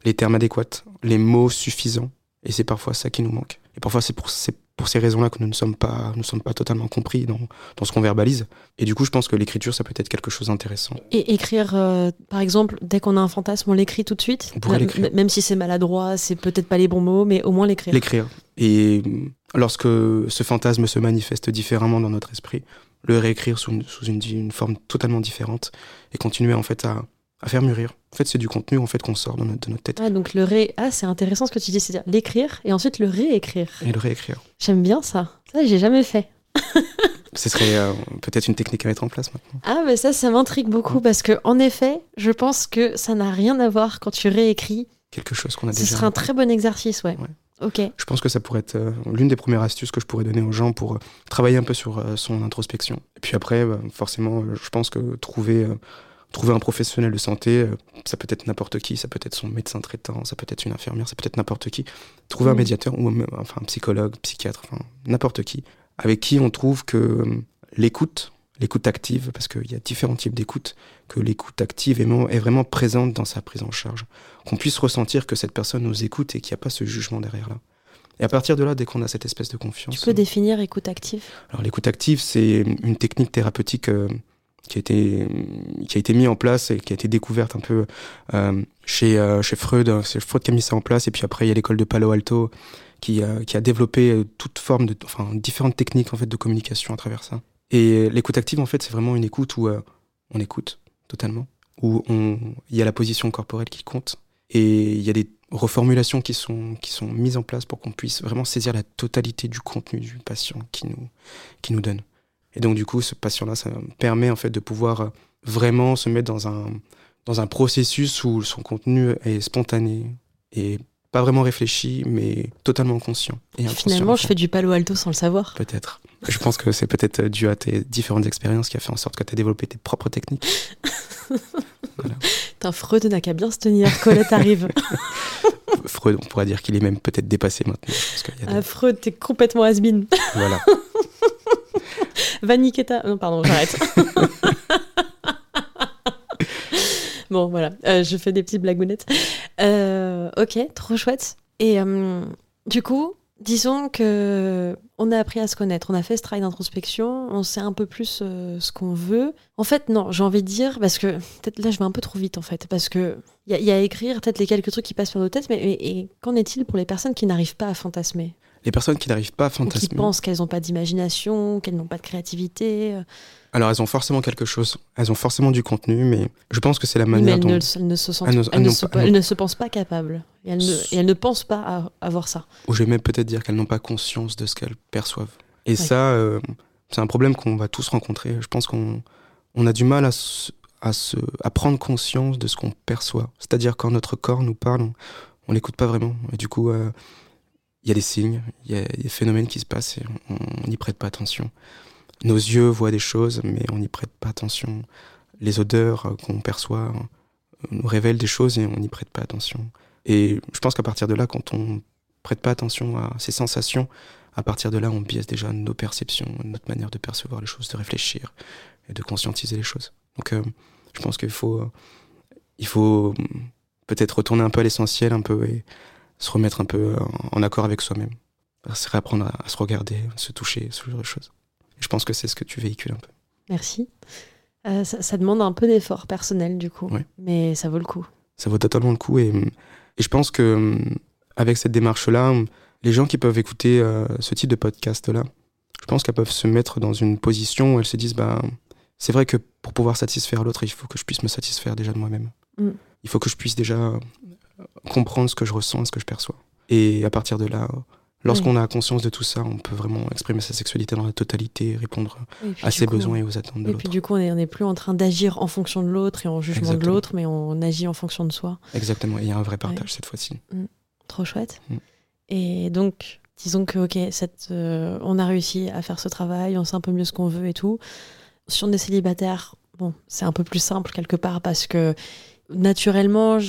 les termes adéquats, les mots suffisants. Et c'est parfois ça qui nous manque. Et parfois, c'est pour, pour ces raisons-là que nous ne sommes pas, nous sommes pas totalement compris dans, dans ce qu'on verbalise. Et du coup, je pense que l'écriture, ça peut être quelque chose d'intéressant. Et écrire, euh, par exemple, dès qu'on a un fantasme, on l'écrit tout de suite? On l'écrire. Même si c'est maladroit, c'est peut-être pas les bons mots, mais au moins l'écrire. L'écrire. Et lorsque ce fantasme se manifeste différemment dans notre esprit, le réécrire sous, sous une, une, forme totalement différente et continuer en fait à, à faire mûrir. En fait, c'est du contenu en fait qu'on sort de notre, de notre, tête. Ah, donc le ré... ah, c'est intéressant ce que tu dis, c'est-à-dire l'écrire et ensuite le réécrire. Et le réécrire. J'aime bien ça. Ça, j'ai jamais fait. Ce serait euh, peut-être une technique à mettre en place maintenant. Ah, mais ça, ça m'intrigue beaucoup parce que, en effet, je pense que ça n'a rien à voir quand tu réécris. Quelque chose qu'on a déjà. Ce serait un très bon exercice, ouais. Je pense que ça pourrait être euh, l'une des premières astuces que je pourrais donner aux gens pour euh, travailler un peu sur son introspection. Et puis après, bah, forcément, je pense que trouver trouver un professionnel de santé, euh, ça peut être n'importe qui, ça peut être son médecin traitant, ça peut être une infirmière, ça peut être n'importe qui. Trouver un mmh. médiateur ou enfin un psychologue, psychiatre, enfin n'importe qui, avec qui on trouve que euh, l'écoute, l'écoute active, parce qu'il y a différents types d'écoute, que l'écoute active est, vraiment présente dans sa prise en charge, qu'on puisse ressentir que cette personne nous écoute et qu'il n'y a pas ce jugement derrière là. Et à partir de là, dès qu'on a cette espèce de confiance. Tu peux définir écoute active? Alors l'écoute active, c'est une technique thérapeutique euh, qui, a été, qui a été mise en place et qui a été découverte un peu euh, chez, euh, chez Freud. C'est Freud qui a mis ça en place. Et puis après, il y a l'école de Palo Alto qui, qui a développé toute forme de, enfin, différentes techniques en fait de communication à travers ça. Et l'écoute active, en fait, c'est vraiment une écoute où on écoute totalement, où il y a la position corporelle qui compte et il y a des reformulations qui sont, qui sont mises en place pour qu'on puisse vraiment saisir la totalité du contenu du patient qui nous, qui nous donne. Et donc du coup, ce patient-là, ça permet en fait de pouvoir vraiment se mettre dans un, dans un processus où son contenu est spontané et pas vraiment réfléchi, mais totalement conscient. Et Finalement, je fais du palo alto sans le savoir. Peut-être. Je pense que c'est peut-être dû à tes différentes expériences qui a fait en sorte que tu as développé tes propres techniques. voilà. Freud n'a qu'à bien se tenir. Colette arrive. Freud, on pourrait dire qu'il est même peut-être dépassé maintenant. Ah, Freud, t'es complètement has -been. Voilà. Vaniketa. Non, pardon, j'arrête. bon, voilà. Euh, je fais des petites blagounettes. Euh, ok, trop chouette. Et euh, du coup, disons que on a appris à se connaître, on a fait ce travail d'introspection, on sait un peu plus euh, ce qu'on veut. En fait, non, j'ai envie de dire, parce que peut-être là je vais un peu trop vite en fait, parce que il y, a à écrire peut-être les quelques trucs qui passent par nos têtes, mais, et qu'en est-il pour les personnes qui n'arrivent pas à fantasmer? Les personnes qui n'arrivent pas à fantasmer. qui pensent qu'elles n'ont pas d'imagination, qu'elles n'ont pas de créativité. Alors elles ont forcément quelque chose, elles ont forcément du contenu, mais je pense que c'est la manière mais elles dont... Ne, se sentent... elles, ne se... elles, ne se, pensent pas capables, et elles, ne... elles ne pensent pas à avoir ça. Ou je vais même peut-être dire qu'elles n'ont pas conscience de ce qu'elles perçoivent. Et ça, euh, c'est un problème qu'on va tous rencontrer. Je pense qu'on on a du mal à, à, se, à prendre conscience de ce qu'on perçoit. C'est-à-dire quand notre corps nous parle, on, l'écoute pas vraiment. Et du coup, euh, il y a des signes, il y, a des phénomènes qui se passent et on n'y prête pas attention. Nos yeux voient des choses, mais on n'y prête pas attention. Les odeurs euh, qu'on perçoit euh, nous révèlent des choses et on n'y prête pas attention. Et je pense qu'à partir de là, quand on prête pas attention à ces sensations, à partir de là, on biaise déjà nos perceptions, notre manière de percevoir les choses, de réfléchir et de conscientiser les choses. Donc, euh, je pense qu'il faut, faut peut-être retourner un peu à l'essentiel, un peu et se remettre un peu en accord avec soi-même. C'est réapprendre à, à se regarder, à se toucher, ce genre de choses je pense que c'est ce que tu véhicules un peu. Merci. Euh, ça, demande un peu d'effort personnel du coup, mais ça vaut le coup. Ça vaut totalement le coup et, et je pense que avec cette démarche-là, les gens qui peuvent écouter euh, ce type de podcast-là, je pense qu'elles peuvent se mettre dans une position où elles se disent bah c'est vrai que pour pouvoir satisfaire l'autre, il faut que je puisse me satisfaire déjà de moi-même. Mm. Il faut que je puisse déjà comprendre ce que je ressens, ce que je perçois. Et à partir de là, Lorsqu'on a conscience de tout ça, on peut vraiment exprimer sa sexualité dans la totalité, répondre à ses besoins et aux attentes de l'autre. Et puis du coup, on n'est plus en train d'agir en fonction de l'autre et en jugement de l'autre, mais on agit en fonction de soi. Exactement, il y a un vrai partage cette fois-ci. Mm. Trop chouette. Mm. Et donc, disons que, ok, cette, euh, on a réussi à faire ce travail, on sait un peu mieux ce qu'on veut et tout. Si on est célibataire, bon, c'est un peu plus simple quelque part parce que naturellement,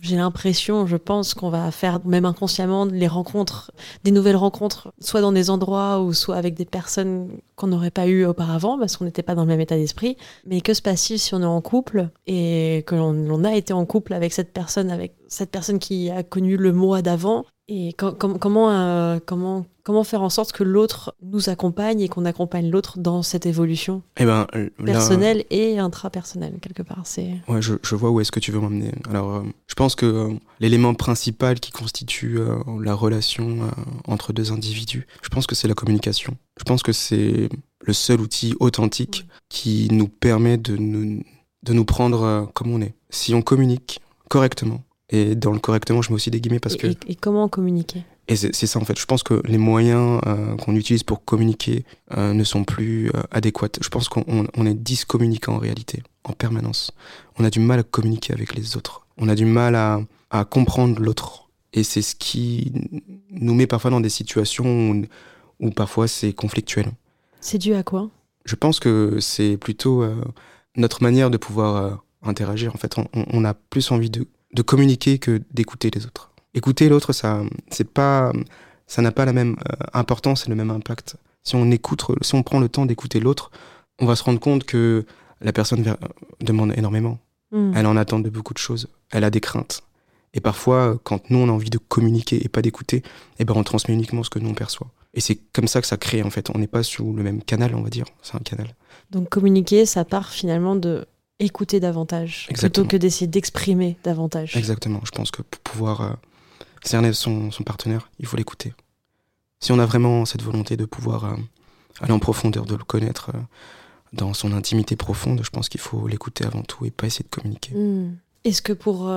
j'ai l'impression, je pense qu'on va faire, même inconsciemment, les rencontres, des nouvelles rencontres, soit dans des endroits ou soit avec des personnes qu'on n'aurait pas eues auparavant parce qu'on n'était pas dans le même état d'esprit. Mais que se passe-t-il si on est en couple et que l'on a été en couple avec cette personne, avec cette personne qui a connu le mois d'avant? Et comment, euh, comment, comment faire en sorte que l'autre nous accompagne et qu'on accompagne l'autre dans cette évolution eh ben, personnelle et intrapersonnelle, quelque part? Ouais, je, je, vois où est-ce que tu veux m'emmener. Alors, euh, je pense que euh, l'élément principal qui constitue la relation entre deux individus, je pense que c'est la communication. Je pense que c'est le seul outil authentique qui nous permet de nous, de nous prendre comme on est. Si on communique correctement, et dans le correctement, je mets aussi des guillemets parce que. Et, comment communiquer? Et c'est ça en fait. Je pense que les moyens euh, qu'on utilise pour communiquer euh, ne sont plus euh, adéquats. Je pense qu'on on est discommunicant en réalité, en permanence. On a du mal à communiquer avec les autres. On a du mal à, à comprendre l'autre. Et c'est ce qui nous met parfois dans des situations où, où parfois c'est conflictuel. C'est dû à quoi? Je pense que c'est plutôt notre manière de pouvoir interagir. En fait, on, on a plus envie de de communiquer que d'écouter les autres. Écouter l'autre, ça, c'est pas, ça n'a pas la même euh, importance et le même impact. Si on écoute, si on prend le temps d'écouter l'autre, on va se rendre compte que la personne demande énormément. Hmm. Elle en attend de beaucoup de choses. Elle a des craintes. Et parfois, quand nous, on a envie de communiquer et pas d'écouter, eh ben, on transmet uniquement ce que nous, on perçoit. Et c'est comme ça que ça crée, en fait. On n'est pas sous le même canal, on va dire. C'est un canal. Donc, communiquer, ça part finalement de écouter davantage, plutôt que d'essayer d'exprimer davantage. Exactement. Je pense que pour pouvoir euh, cerner son, son, partenaire, il faut l'écouter. Si on a vraiment cette volonté de pouvoir euh, aller en profondeur, de le connaître euh, dans son intimité profonde, je pense qu'il faut l'écouter avant tout et pas essayer de communiquer. Hmm. Est-ce que pour,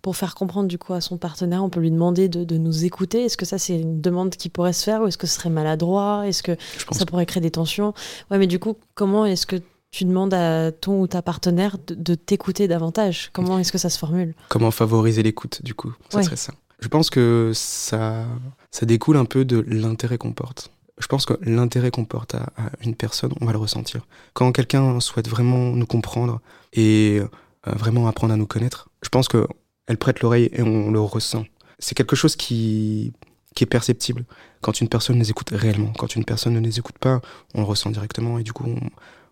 pour faire comprendre du coup à son partenaire, on peut lui demander de, de nous écouter? Est-ce que ça c'est une demande qui pourrait se faire ou est-ce que ce serait maladroit? Est-ce que ça pourrait créer des tensions? Ouais, mais du coup, comment est-ce que tu demandes à ton ou ta partenaire de, t'écouter davantage? Comment est-ce que ça se formule? Comment favoriser l'écoute, du coup? Ça serait ça. Je pense que ça, ça découle un peu de l'intérêt qu'on porte. Je pense que l'intérêt qu'on porte à, une personne, on va le ressentir. Quand quelqu'un souhaite vraiment nous comprendre et euh, vraiment apprendre à nous connaître, je pense qu'elle prête l'oreille et on le ressent. C'est quelque chose qui, qui est perceptible quand une personne nous écoute réellement. Quand une personne ne nous écoute pas, on le ressent directement et du coup, on,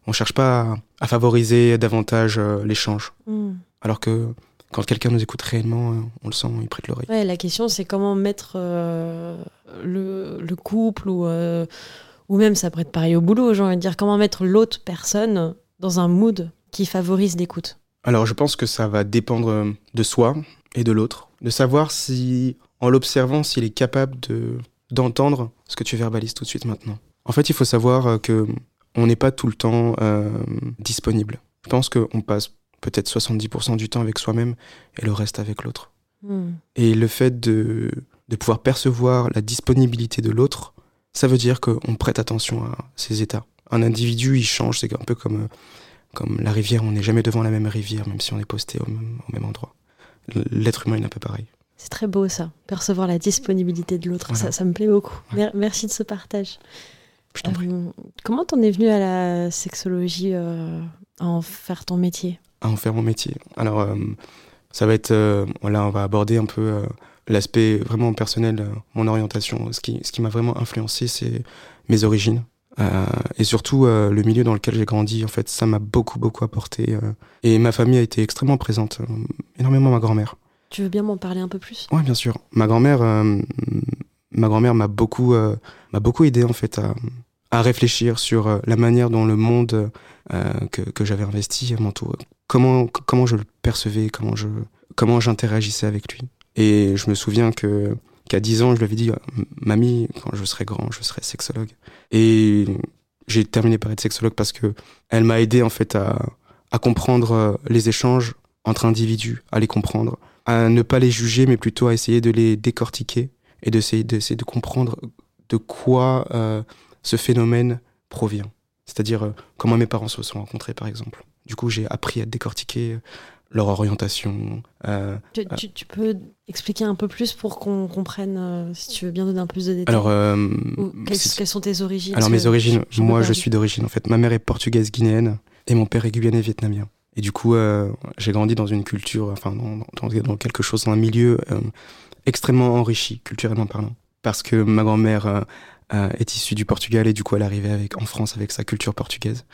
on cherche pas à, favoriser davantage euh, l'échange. Hmm. Alors que quand quelqu'un nous écoute réellement, euh, on le sent, il prête l'oreille. Ouais, la question c'est comment mettre euh, le, couple ou, ou même ça pourrait être pareil au boulot, j'ai envie de dire comment mettre l'autre personne dans un mood qui favorise l'écoute? Alors je pense que ça va dépendre de soi et de l'autre, de savoir si en l'observant s'il est capable de d'entendre ce que tu verbalises tout de suite maintenant. En fait, il faut savoir que on n'est pas tout le temps euh, disponible. Je pense qu'on passe peut-être 70% du temps avec soi-même et le reste avec l'autre. Hmm. Et le fait de, de pouvoir percevoir la disponibilité de l'autre, ça veut dire qu'on prête attention à ses états. Un individu, il change, c'est un peu comme, comme la rivière, on n'est jamais devant la même rivière, même si on est posté au même, endroit. L'être humain est un peu pareil. C'est très beau ça, percevoir la disponibilité de l'autre, ça, ça, me plaît beaucoup. Merci de ce partage. Euh, comment t'en es venu à la sexologie, euh, à en faire ton métier? À en faire mon métier. Alors, euh, ça va être. là, on va aborder un peu l'aspect vraiment personnel, mon orientation. Ce qui, ce qui m'a vraiment influencé, c'est mes origines. et surtout le milieu dans lequel j'ai grandi, en fait, ça m'a beaucoup, beaucoup apporté. et ma famille a été extrêmement présente, énormément ma grand-mère. Tu veux bien m'en parler un peu plus? Oui, bien sûr. Ma grand-mère ma grand-mère m'a beaucoup, m'a beaucoup aidé en fait à, à réfléchir sur euh, la manière dont le monde euh, que, que j'avais investi m'entourait. Comment, comment je le percevais, comment je comment j'interagissais avec lui. Et je me souviens que qu'à 10 ans, je lui avais dit Mamie, quand je serai grand, je serai sexologue. Et j'ai terminé par être sexologue parce que elle m'a aidé en fait à, à comprendre euh, les échanges entre individus, à les comprendre, à ne pas les juger, mais plutôt à essayer de les décortiquer et d'essayer de, de comprendre de quoi euh, ce phénomène provient. C'est-à-dire euh, comment mes parents se sont rencontrés, par exemple. Du coup, j'ai appris à décortiquer euh, leur orientation. Euh, tu, peux expliquer un peu plus pour qu'on comprenne, si tu veux bien donner un peu plus de détails? Alors, quelles, sont tes origines Alors, mes origines, moi, je suis d'origine, en fait. Ma mère est portugaise guinéenne et mon père est guyanais vietnamien. Et du coup, j'ai grandi dans une culture, enfin, dans, dans, quelque chose, dans un milieu extrêmement enrichi, culturellement parlant. Parce que ma grand-mère euh, est issue du Portugal et du coup elle arrivait avec, en France avec sa culture portugaise.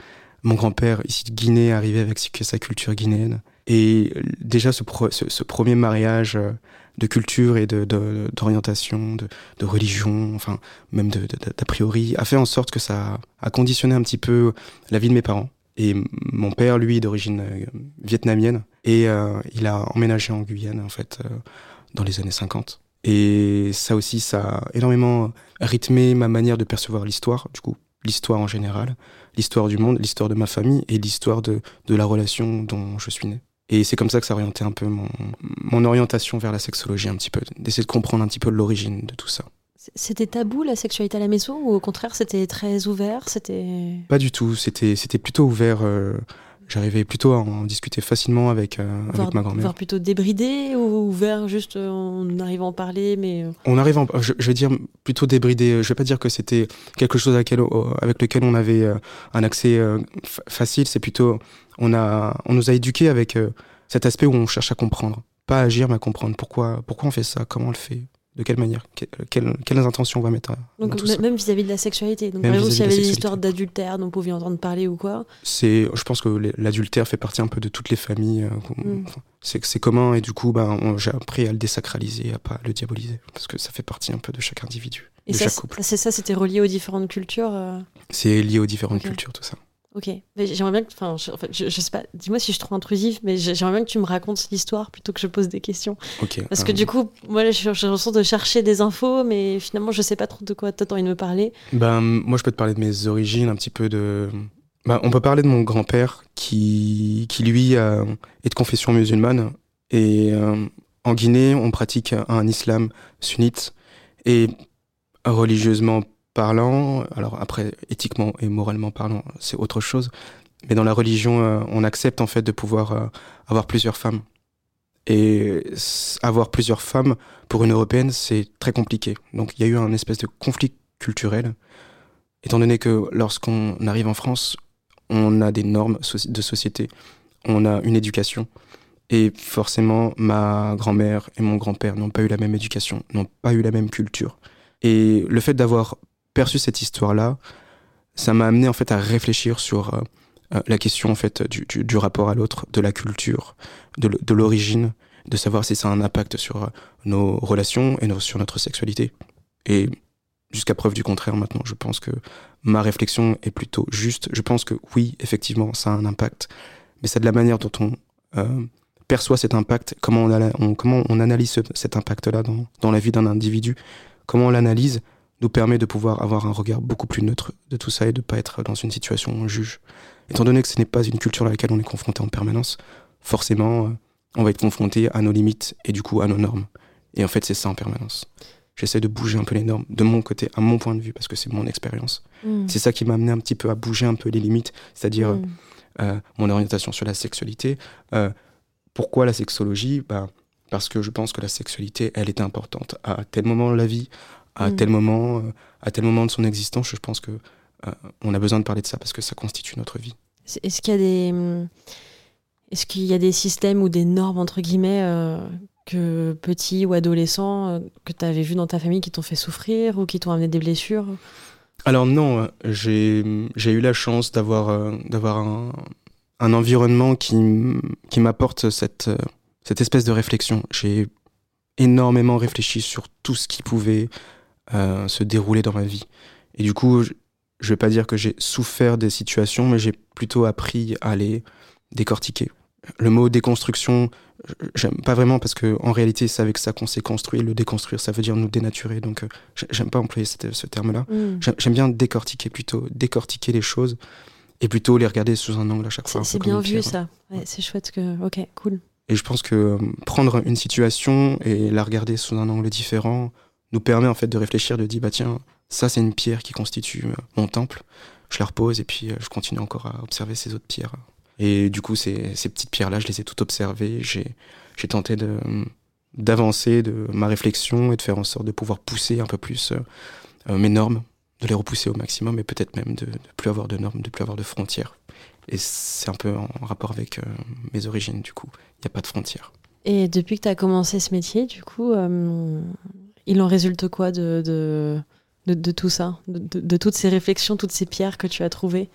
Mon grand-père, ici de Guinée, arrivait avec sa culture guinéenne. Et déjà ce, ce, premier mariage euh, de culture et d'orientation, de, de, religion, enfin même d'a priori, a fait en sorte que ça a conditionné un petit peu la vie de mes parents. Et mon père, lui, d'origine euh, vietnamienne, et il a emménagé en Guyane, en fait, dans les années 50. Et ça aussi, ça a énormément rythmé ma manière de percevoir l'histoire, du coup, l'histoire en général, l'histoire du monde, l'histoire de ma famille et l'histoire de, de la relation dont je suis né. Et c'est comme ça que ça a orienté un peu mon, mon orientation vers la sexologie un petit peu, d'essayer de comprendre un petit peu l'origine de tout ça. C'était tabou la sexualité à la maison ou au contraire c'était très ouvert C'était pas du tout. C'était c'était plutôt ouvert. Euh, j'arrivais plutôt à en discuter facilement avec, euh, avec ma grand-mère. Plutôt débridé ou ouvert juste euh, en arrivant à en parler mais... Euh on arrive en, je, vais dire plutôt débridé. Je vais pas dire que c'était quelque chose avec lequel on avait un accès facile. C'est plutôt... On, a, on nous a éduqués avec cet aspect où on cherche à comprendre. Pas agir mais à comprendre. Pourquoi, pourquoi on fait ça Comment on le fait De quelle manière? Quelles, intentions on va mettre à, Donc, même vis-à- s'il de la sexualité. Donc, par exemple, s'il y avait des histoires d'adultère dont vous pouviez entendre parler ou quoi c'est, Je pense que l'adultère fait partie un peu de toutes les familles. Euh, mm. C'est commun et du coup, ben, j'ai appris à le désacraliser, à pas le diaboliser. Parce que ça fait partie un peu de chaque individu. Et de ça, chaque couple. C'est ça, c'était relié aux différentes cultures euh? C'est lié aux différentes cultures, tout ça. Ok, j'aimerais bien que, enfin, je, en fait, je, sais pas, dis-moi si je suis trop intrusif, mais j'aimerais bien que tu me racontes l'histoire plutôt que je pose des questions. Ok. Parce que euh, du coup, moi, j'ai l'impression de chercher des infos, mais finalement, je sais pas trop de quoi tu as envie de me parler. Ben, moi, je peux te parler de mes origines, un petit peu de. Ben, on peut parler de mon grand-père qui, qui, lui, est de confession musulmane. Et euh, en Guinée, on pratique un islam sunnite. Et religieusement parlant, alors après éthiquement et moralement parlant, c'est autre chose. Mais dans la religion, euh, on accepte en fait de pouvoir euh, avoir plusieurs femmes. Et avoir plusieurs femmes pour une européenne, c'est très compliqué. Donc il y a eu un espèce de conflit culturel, étant donné que lorsqu'on arrive en France, on a des normes de société, on a une éducation. Et forcément, ma grand-mère et mon grand-père n'ont pas eu la même éducation, n'ont pas eu la même culture. Et le fait d'avoir perçu cette histoire-là, ça m'a amené en fait à réfléchir sur euh, euh, la question en fait du, du, rapport à l'autre, de la culture, de l'origine, de savoir si ça a un impact sur euh, nos relations et sur notre sexualité. Et jusqu'à preuve du contraire maintenant, je pense que ma réflexion est plutôt juste. Je pense que oui, effectivement, ça a un impact, mais c'est de la manière dont on perçoit cet impact, comment on, comment on analyse cet impact-là dans, dans la vie d'un individu, comment on l'analyse, nous permet de pouvoir avoir un regard beaucoup plus neutre de tout ça et de ne pas être dans une situation où on juge. Étant donné que ce n'est pas une culture à laquelle on est confronté en permanence, forcément, euh, on va être confronté à nos limites et du coup à nos normes. Et en fait, c'est ça en permanence. J'essaie de bouger un peu les normes de mon côté, à mon point de vue, parce que c'est mon expérience. Mm. C'est ça qui m'a amené un petit peu à bouger un peu les limites, c'est-à-dire mm. euh, mon orientation sur la sexualité. Euh, pourquoi la sexologie? Bah, Parce que je pense que la sexualité, elle est importante à tel moment de la vie, à mm. tel moment, euh, à tel moment de son existence, je pense que euh, on a besoin de parler de ça parce que ça constitue notre vie. Est-ce qu'il y a des mm, est-ce qu'il y a des systèmes ou des normes entre guillemets euh, que petit ou adolescent que tu avais vu dans ta famille qui t'ont fait souffrir ou qui t'ont amené des blessures? Alors non, j'ai eu la chance d'avoir d'avoir un, un, environnement qui, qui m'apporte cette, cette espèce de réflexion. J'ai énormément réfléchi sur tout ce qui pouvait euh, se dérouler dans ma vie. Et du coup, je, ne vais pas dire que j'ai souffert des situations, mais j'ai plutôt appris à les décortiquer. Le mot déconstruction, j'aime pas vraiment parce que en réalité, c'est avec ça qu'on s'est construit. Le déconstruire, ça veut dire nous dénaturer. Donc, euh, j'aime pas employer ce terme-là. Mm. J'aime bien décortiquer plutôt, décortiquer les choses et plutôt les regarder sous un angle à chaque fois. C'est bien vu ça. c'est chouette que. Ok, cool. Et je pense que euh, prendre une situation et la regarder sous un angle différent, nous permet en fait de réfléchir, de dire bah tiens, ça c'est une pierre qui constitue euh, mon temple, je la repose et puis euh, je continue encore à observer ces autres pierres. Et du coup, ces, ces petites pierres-là, je les ai toutes observées, j'ai, j'ai tenté de, d'avancer de ma réflexion et de faire en sorte de pouvoir pousser un peu plus euh, mes normes, de les repousser au maximum et peut-être même de ne plus avoir de normes, de plus avoir de frontières. Et c'est un peu en rapport avec mes origines, du coup. Il n'y a pas de frontières. Et depuis que tu as commencé ce métier, du coup, il en résulte quoi de, de, tout ça de, de, toutes ces réflexions, toutes ces pierres que tu as trouvées?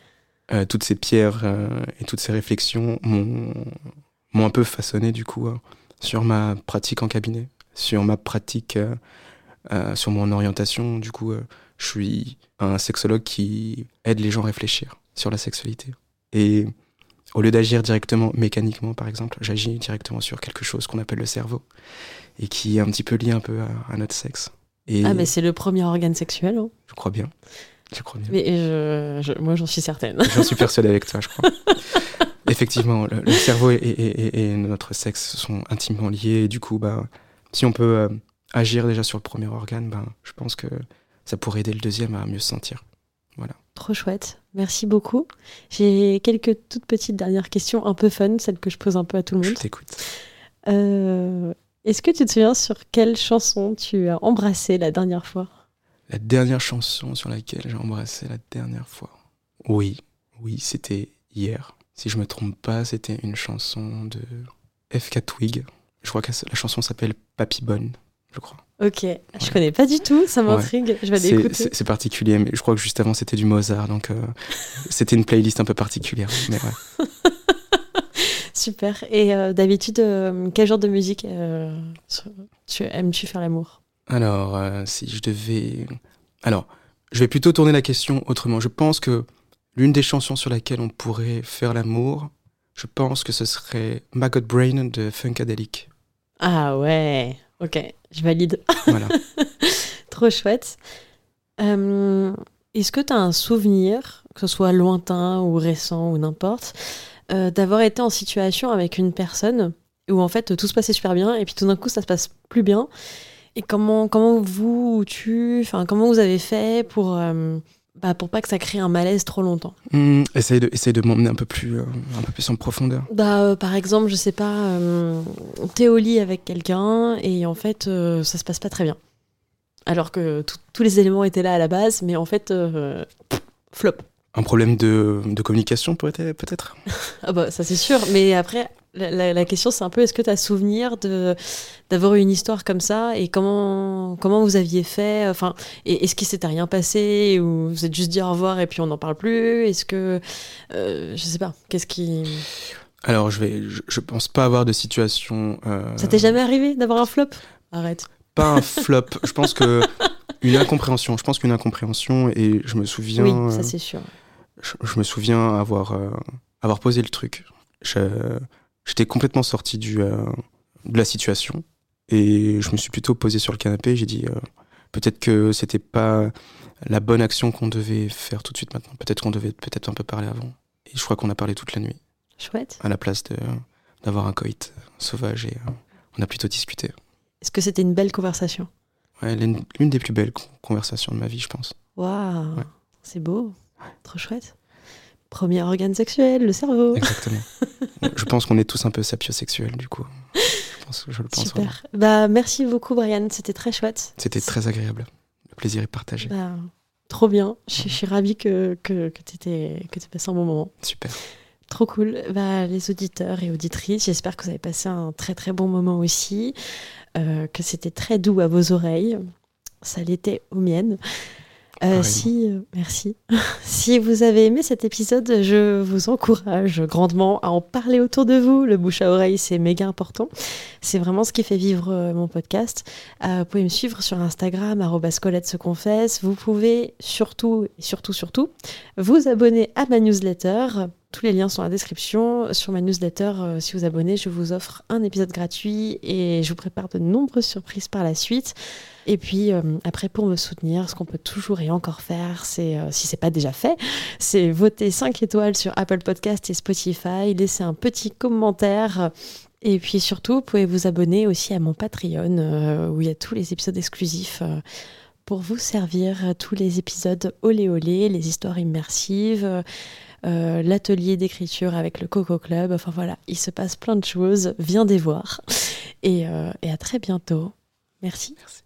Euh, Toutes ces pierres euh, et toutes ces réflexions m'ont un peu façonné du coup hein, sur ma pratique en cabinet, sur ma pratique, euh, sur mon orientation. Du coup, je suis un sexologue qui aide les gens à réfléchir sur la sexualité. Et au lieu d'agir directement mécaniquement, par exemple, j'agis directement sur quelque chose qu'on appelle le cerveau et qui est un petit peu lié un peu à, notre sexe. Et ah, mais c'est le premier organe sexuel. Hein. Je crois bien. Je crois bien. Mais je, moi, j'en suis certaine. J'en suis persuadé avec toi, je crois. Effectivement, le, cerveau et, notre sexe sont intimement liés. Et du coup, bah, si on peut euh, agir déjà sur le premier organe, bah, je pense que ça pourrait aider le deuxième à mieux se sentir. Voilà. Trop chouette. Merci beaucoup. J'ai quelques toutes petites dernières questions un peu fun, celles que je pose un peu à tout le monde. Je t'écoute. Euh, est-ce que tu te souviens sur quelle chanson tu as embrassé la dernière fois? La dernière chanson sur laquelle j'ai embrassé la dernière fois Oui, oui, c'était hier. Si je me trompe pas, c'était une chanson de FK Twig. Je crois que la chanson s'appelle Papy Bonne. je crois. Ok, je connais pas du tout, ça m'intrigue, je vais l'écouter. C'est particulier, mais je crois que juste avant c'était du Mozart, donc euh, c'était une playlist un peu particulière. Mais ouais. Super. Et euh, d'habitude, euh, quel genre de musique tu aimes-tu faire l'amour? Alors, si je devais. Alors, je vais plutôt tourner la question autrement. Je pense que l'une des chansons sur laquelle on pourrait faire l'amour, je pense que ce serait Maggot Brain de Funkadelic. Ah ouais, ok, je valide. Voilà. Trop chouette. Euh, est-ce que tu as un souvenir, que ce soit lointain ou récent ou n'importe, euh, d'avoir été en situation avec une personne où en fait tout se passait super bien et puis tout d'un coup ça se passe plus bien Et comment, comment vous ou tu, enfin comment vous avez fait pour euh, bah, pour pas que ça crée un malaise trop longtemps? Mmh, essaye de, essaye de m'emmener un peu plus, euh, un peu plus en profondeur. Bah, euh, par exemple, je sais pas, t'es au lit avec quelqu'un et en fait, ça se passe pas très bien. Alors que tous les éléments étaient là à la base, mais en fait, flop. Un problème de, de communication peut-être Ah bah ça c'est sûr, mais après, la, question, c'est un peu est-ce que tu as souvenir d'avoir eu une histoire comme ça et comment, comment vous aviez fait enfin, Est-ce qu'il s'était rien passé ou vous êtes juste dit au revoir et puis on n'en parle plus? Est-ce que. Euh, je sais pas. Qu'est-ce qui. Alors, je, vais, je, pense pas avoir de situation. Euh, ça t'est jamais arrivé d'avoir un flop? Arrête. Pas un flop. je pense que. Une incompréhension. Je pense qu'une incompréhension et je me souviens. Oui, ça c'est sûr. Je, je, me souviens avoir, euh, avoir posé le truc. J'étais complètement sorti du, euh, de la situation et je me suis plutôt posé sur le canapé. J'ai dit euh, peut-être que c'était pas la bonne action qu'on devait faire tout de suite maintenant. Peut-être qu'on devait peut-être un peu parler avant. Et je crois qu'on a parlé toute la nuit. Chouette. À la place de, d'avoir un coït sauvage et euh, on a plutôt discuté. Est-ce que c'était une belle conversation? Ouais, l'une des plus belles conversations de ma vie, je pense. Waouh, c'est beau, trop chouette. Premier organe sexuel, le cerveau. Exactement. je pense qu'on est tous un peu sapiosexuels, du coup. Je, pense, je le pense Super. Bah, merci beaucoup, Brian. C'était très chouette. C'était très agréable. Le plaisir est partagé. Bah, trop bien. Je, suis ravie que, que, que tu aies passé un bon moment. Super. Trop cool. Bah, les auditeurs et auditrices, j'espère que vous avez passé un très très bon moment aussi, euh, que c'était très doux à vos oreilles. Ça l'était aux miennes. Euh, si, euh, merci. si vous avez aimé cet épisode, je vous encourage grandement à en parler autour de vous. Le bouche à oreille, c'est méga important. C'est vraiment ce qui fait vivre euh, mon podcast. vous pouvez me suivre sur Instagram, Colette se confesse. Vous pouvez surtout, surtout, surtout, vous abonner à ma newsletter. Tous les liens sont dans la description. Sur ma newsletter, si vous abonnez, je vous offre un épisode gratuit et je vous prépare de nombreuses surprises par la suite. Et puis euh, après, pour me soutenir, ce qu'on peut toujours et encore faire, c'est, euh, si c'est pas déjà fait, c'est voter 5 étoiles sur Apple Podcast et Spotify, laisser un petit commentaire. Et puis surtout, vous pouvez vous abonner aussi à mon Patreon, euh, où il y a tous les épisodes exclusifs pour vous servir, tous les épisodes olé olé, les histoires immersives. L'atelier d'écriture avec le Coco Club. Enfin voilà, il se passe plein de choses. Viens des voir. Et, et à très bientôt. Merci. Merci.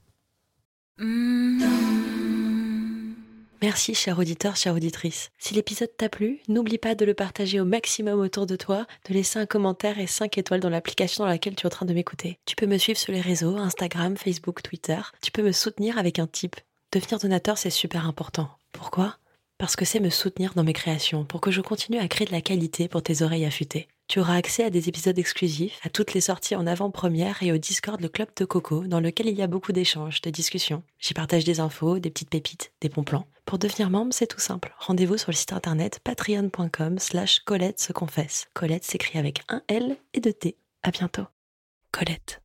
Merci, cher auditeur, chère auditrice. Si l'épisode t'a plu, n'oublie pas de le partager au maximum autour de toi, de laisser un commentaire et 5 étoiles dans l'application dans laquelle tu es en train de m'écouter. Tu peux me suivre sur les réseaux, Instagram, Facebook, Twitter. Tu peux me soutenir avec un tip. Devenir donateur, c'est super important. Pourquoi? Parce que c'est me soutenir dans mes créations, pour que je continue à créer de la qualité pour tes oreilles affûtées. Tu auras accès à des épisodes exclusifs, à toutes les sorties en avant-première et au Discord Le Club de Coco, dans lequel il y a beaucoup d'échanges, de discussions. J'y partage des infos, des petites pépites, des bons plans. Pour devenir membre, c'est tout simple. Rendez-vous sur le site internet patreon.com slash Colette se confesse. Colette s'écrit avec un L et deux T. À bientôt. Colette.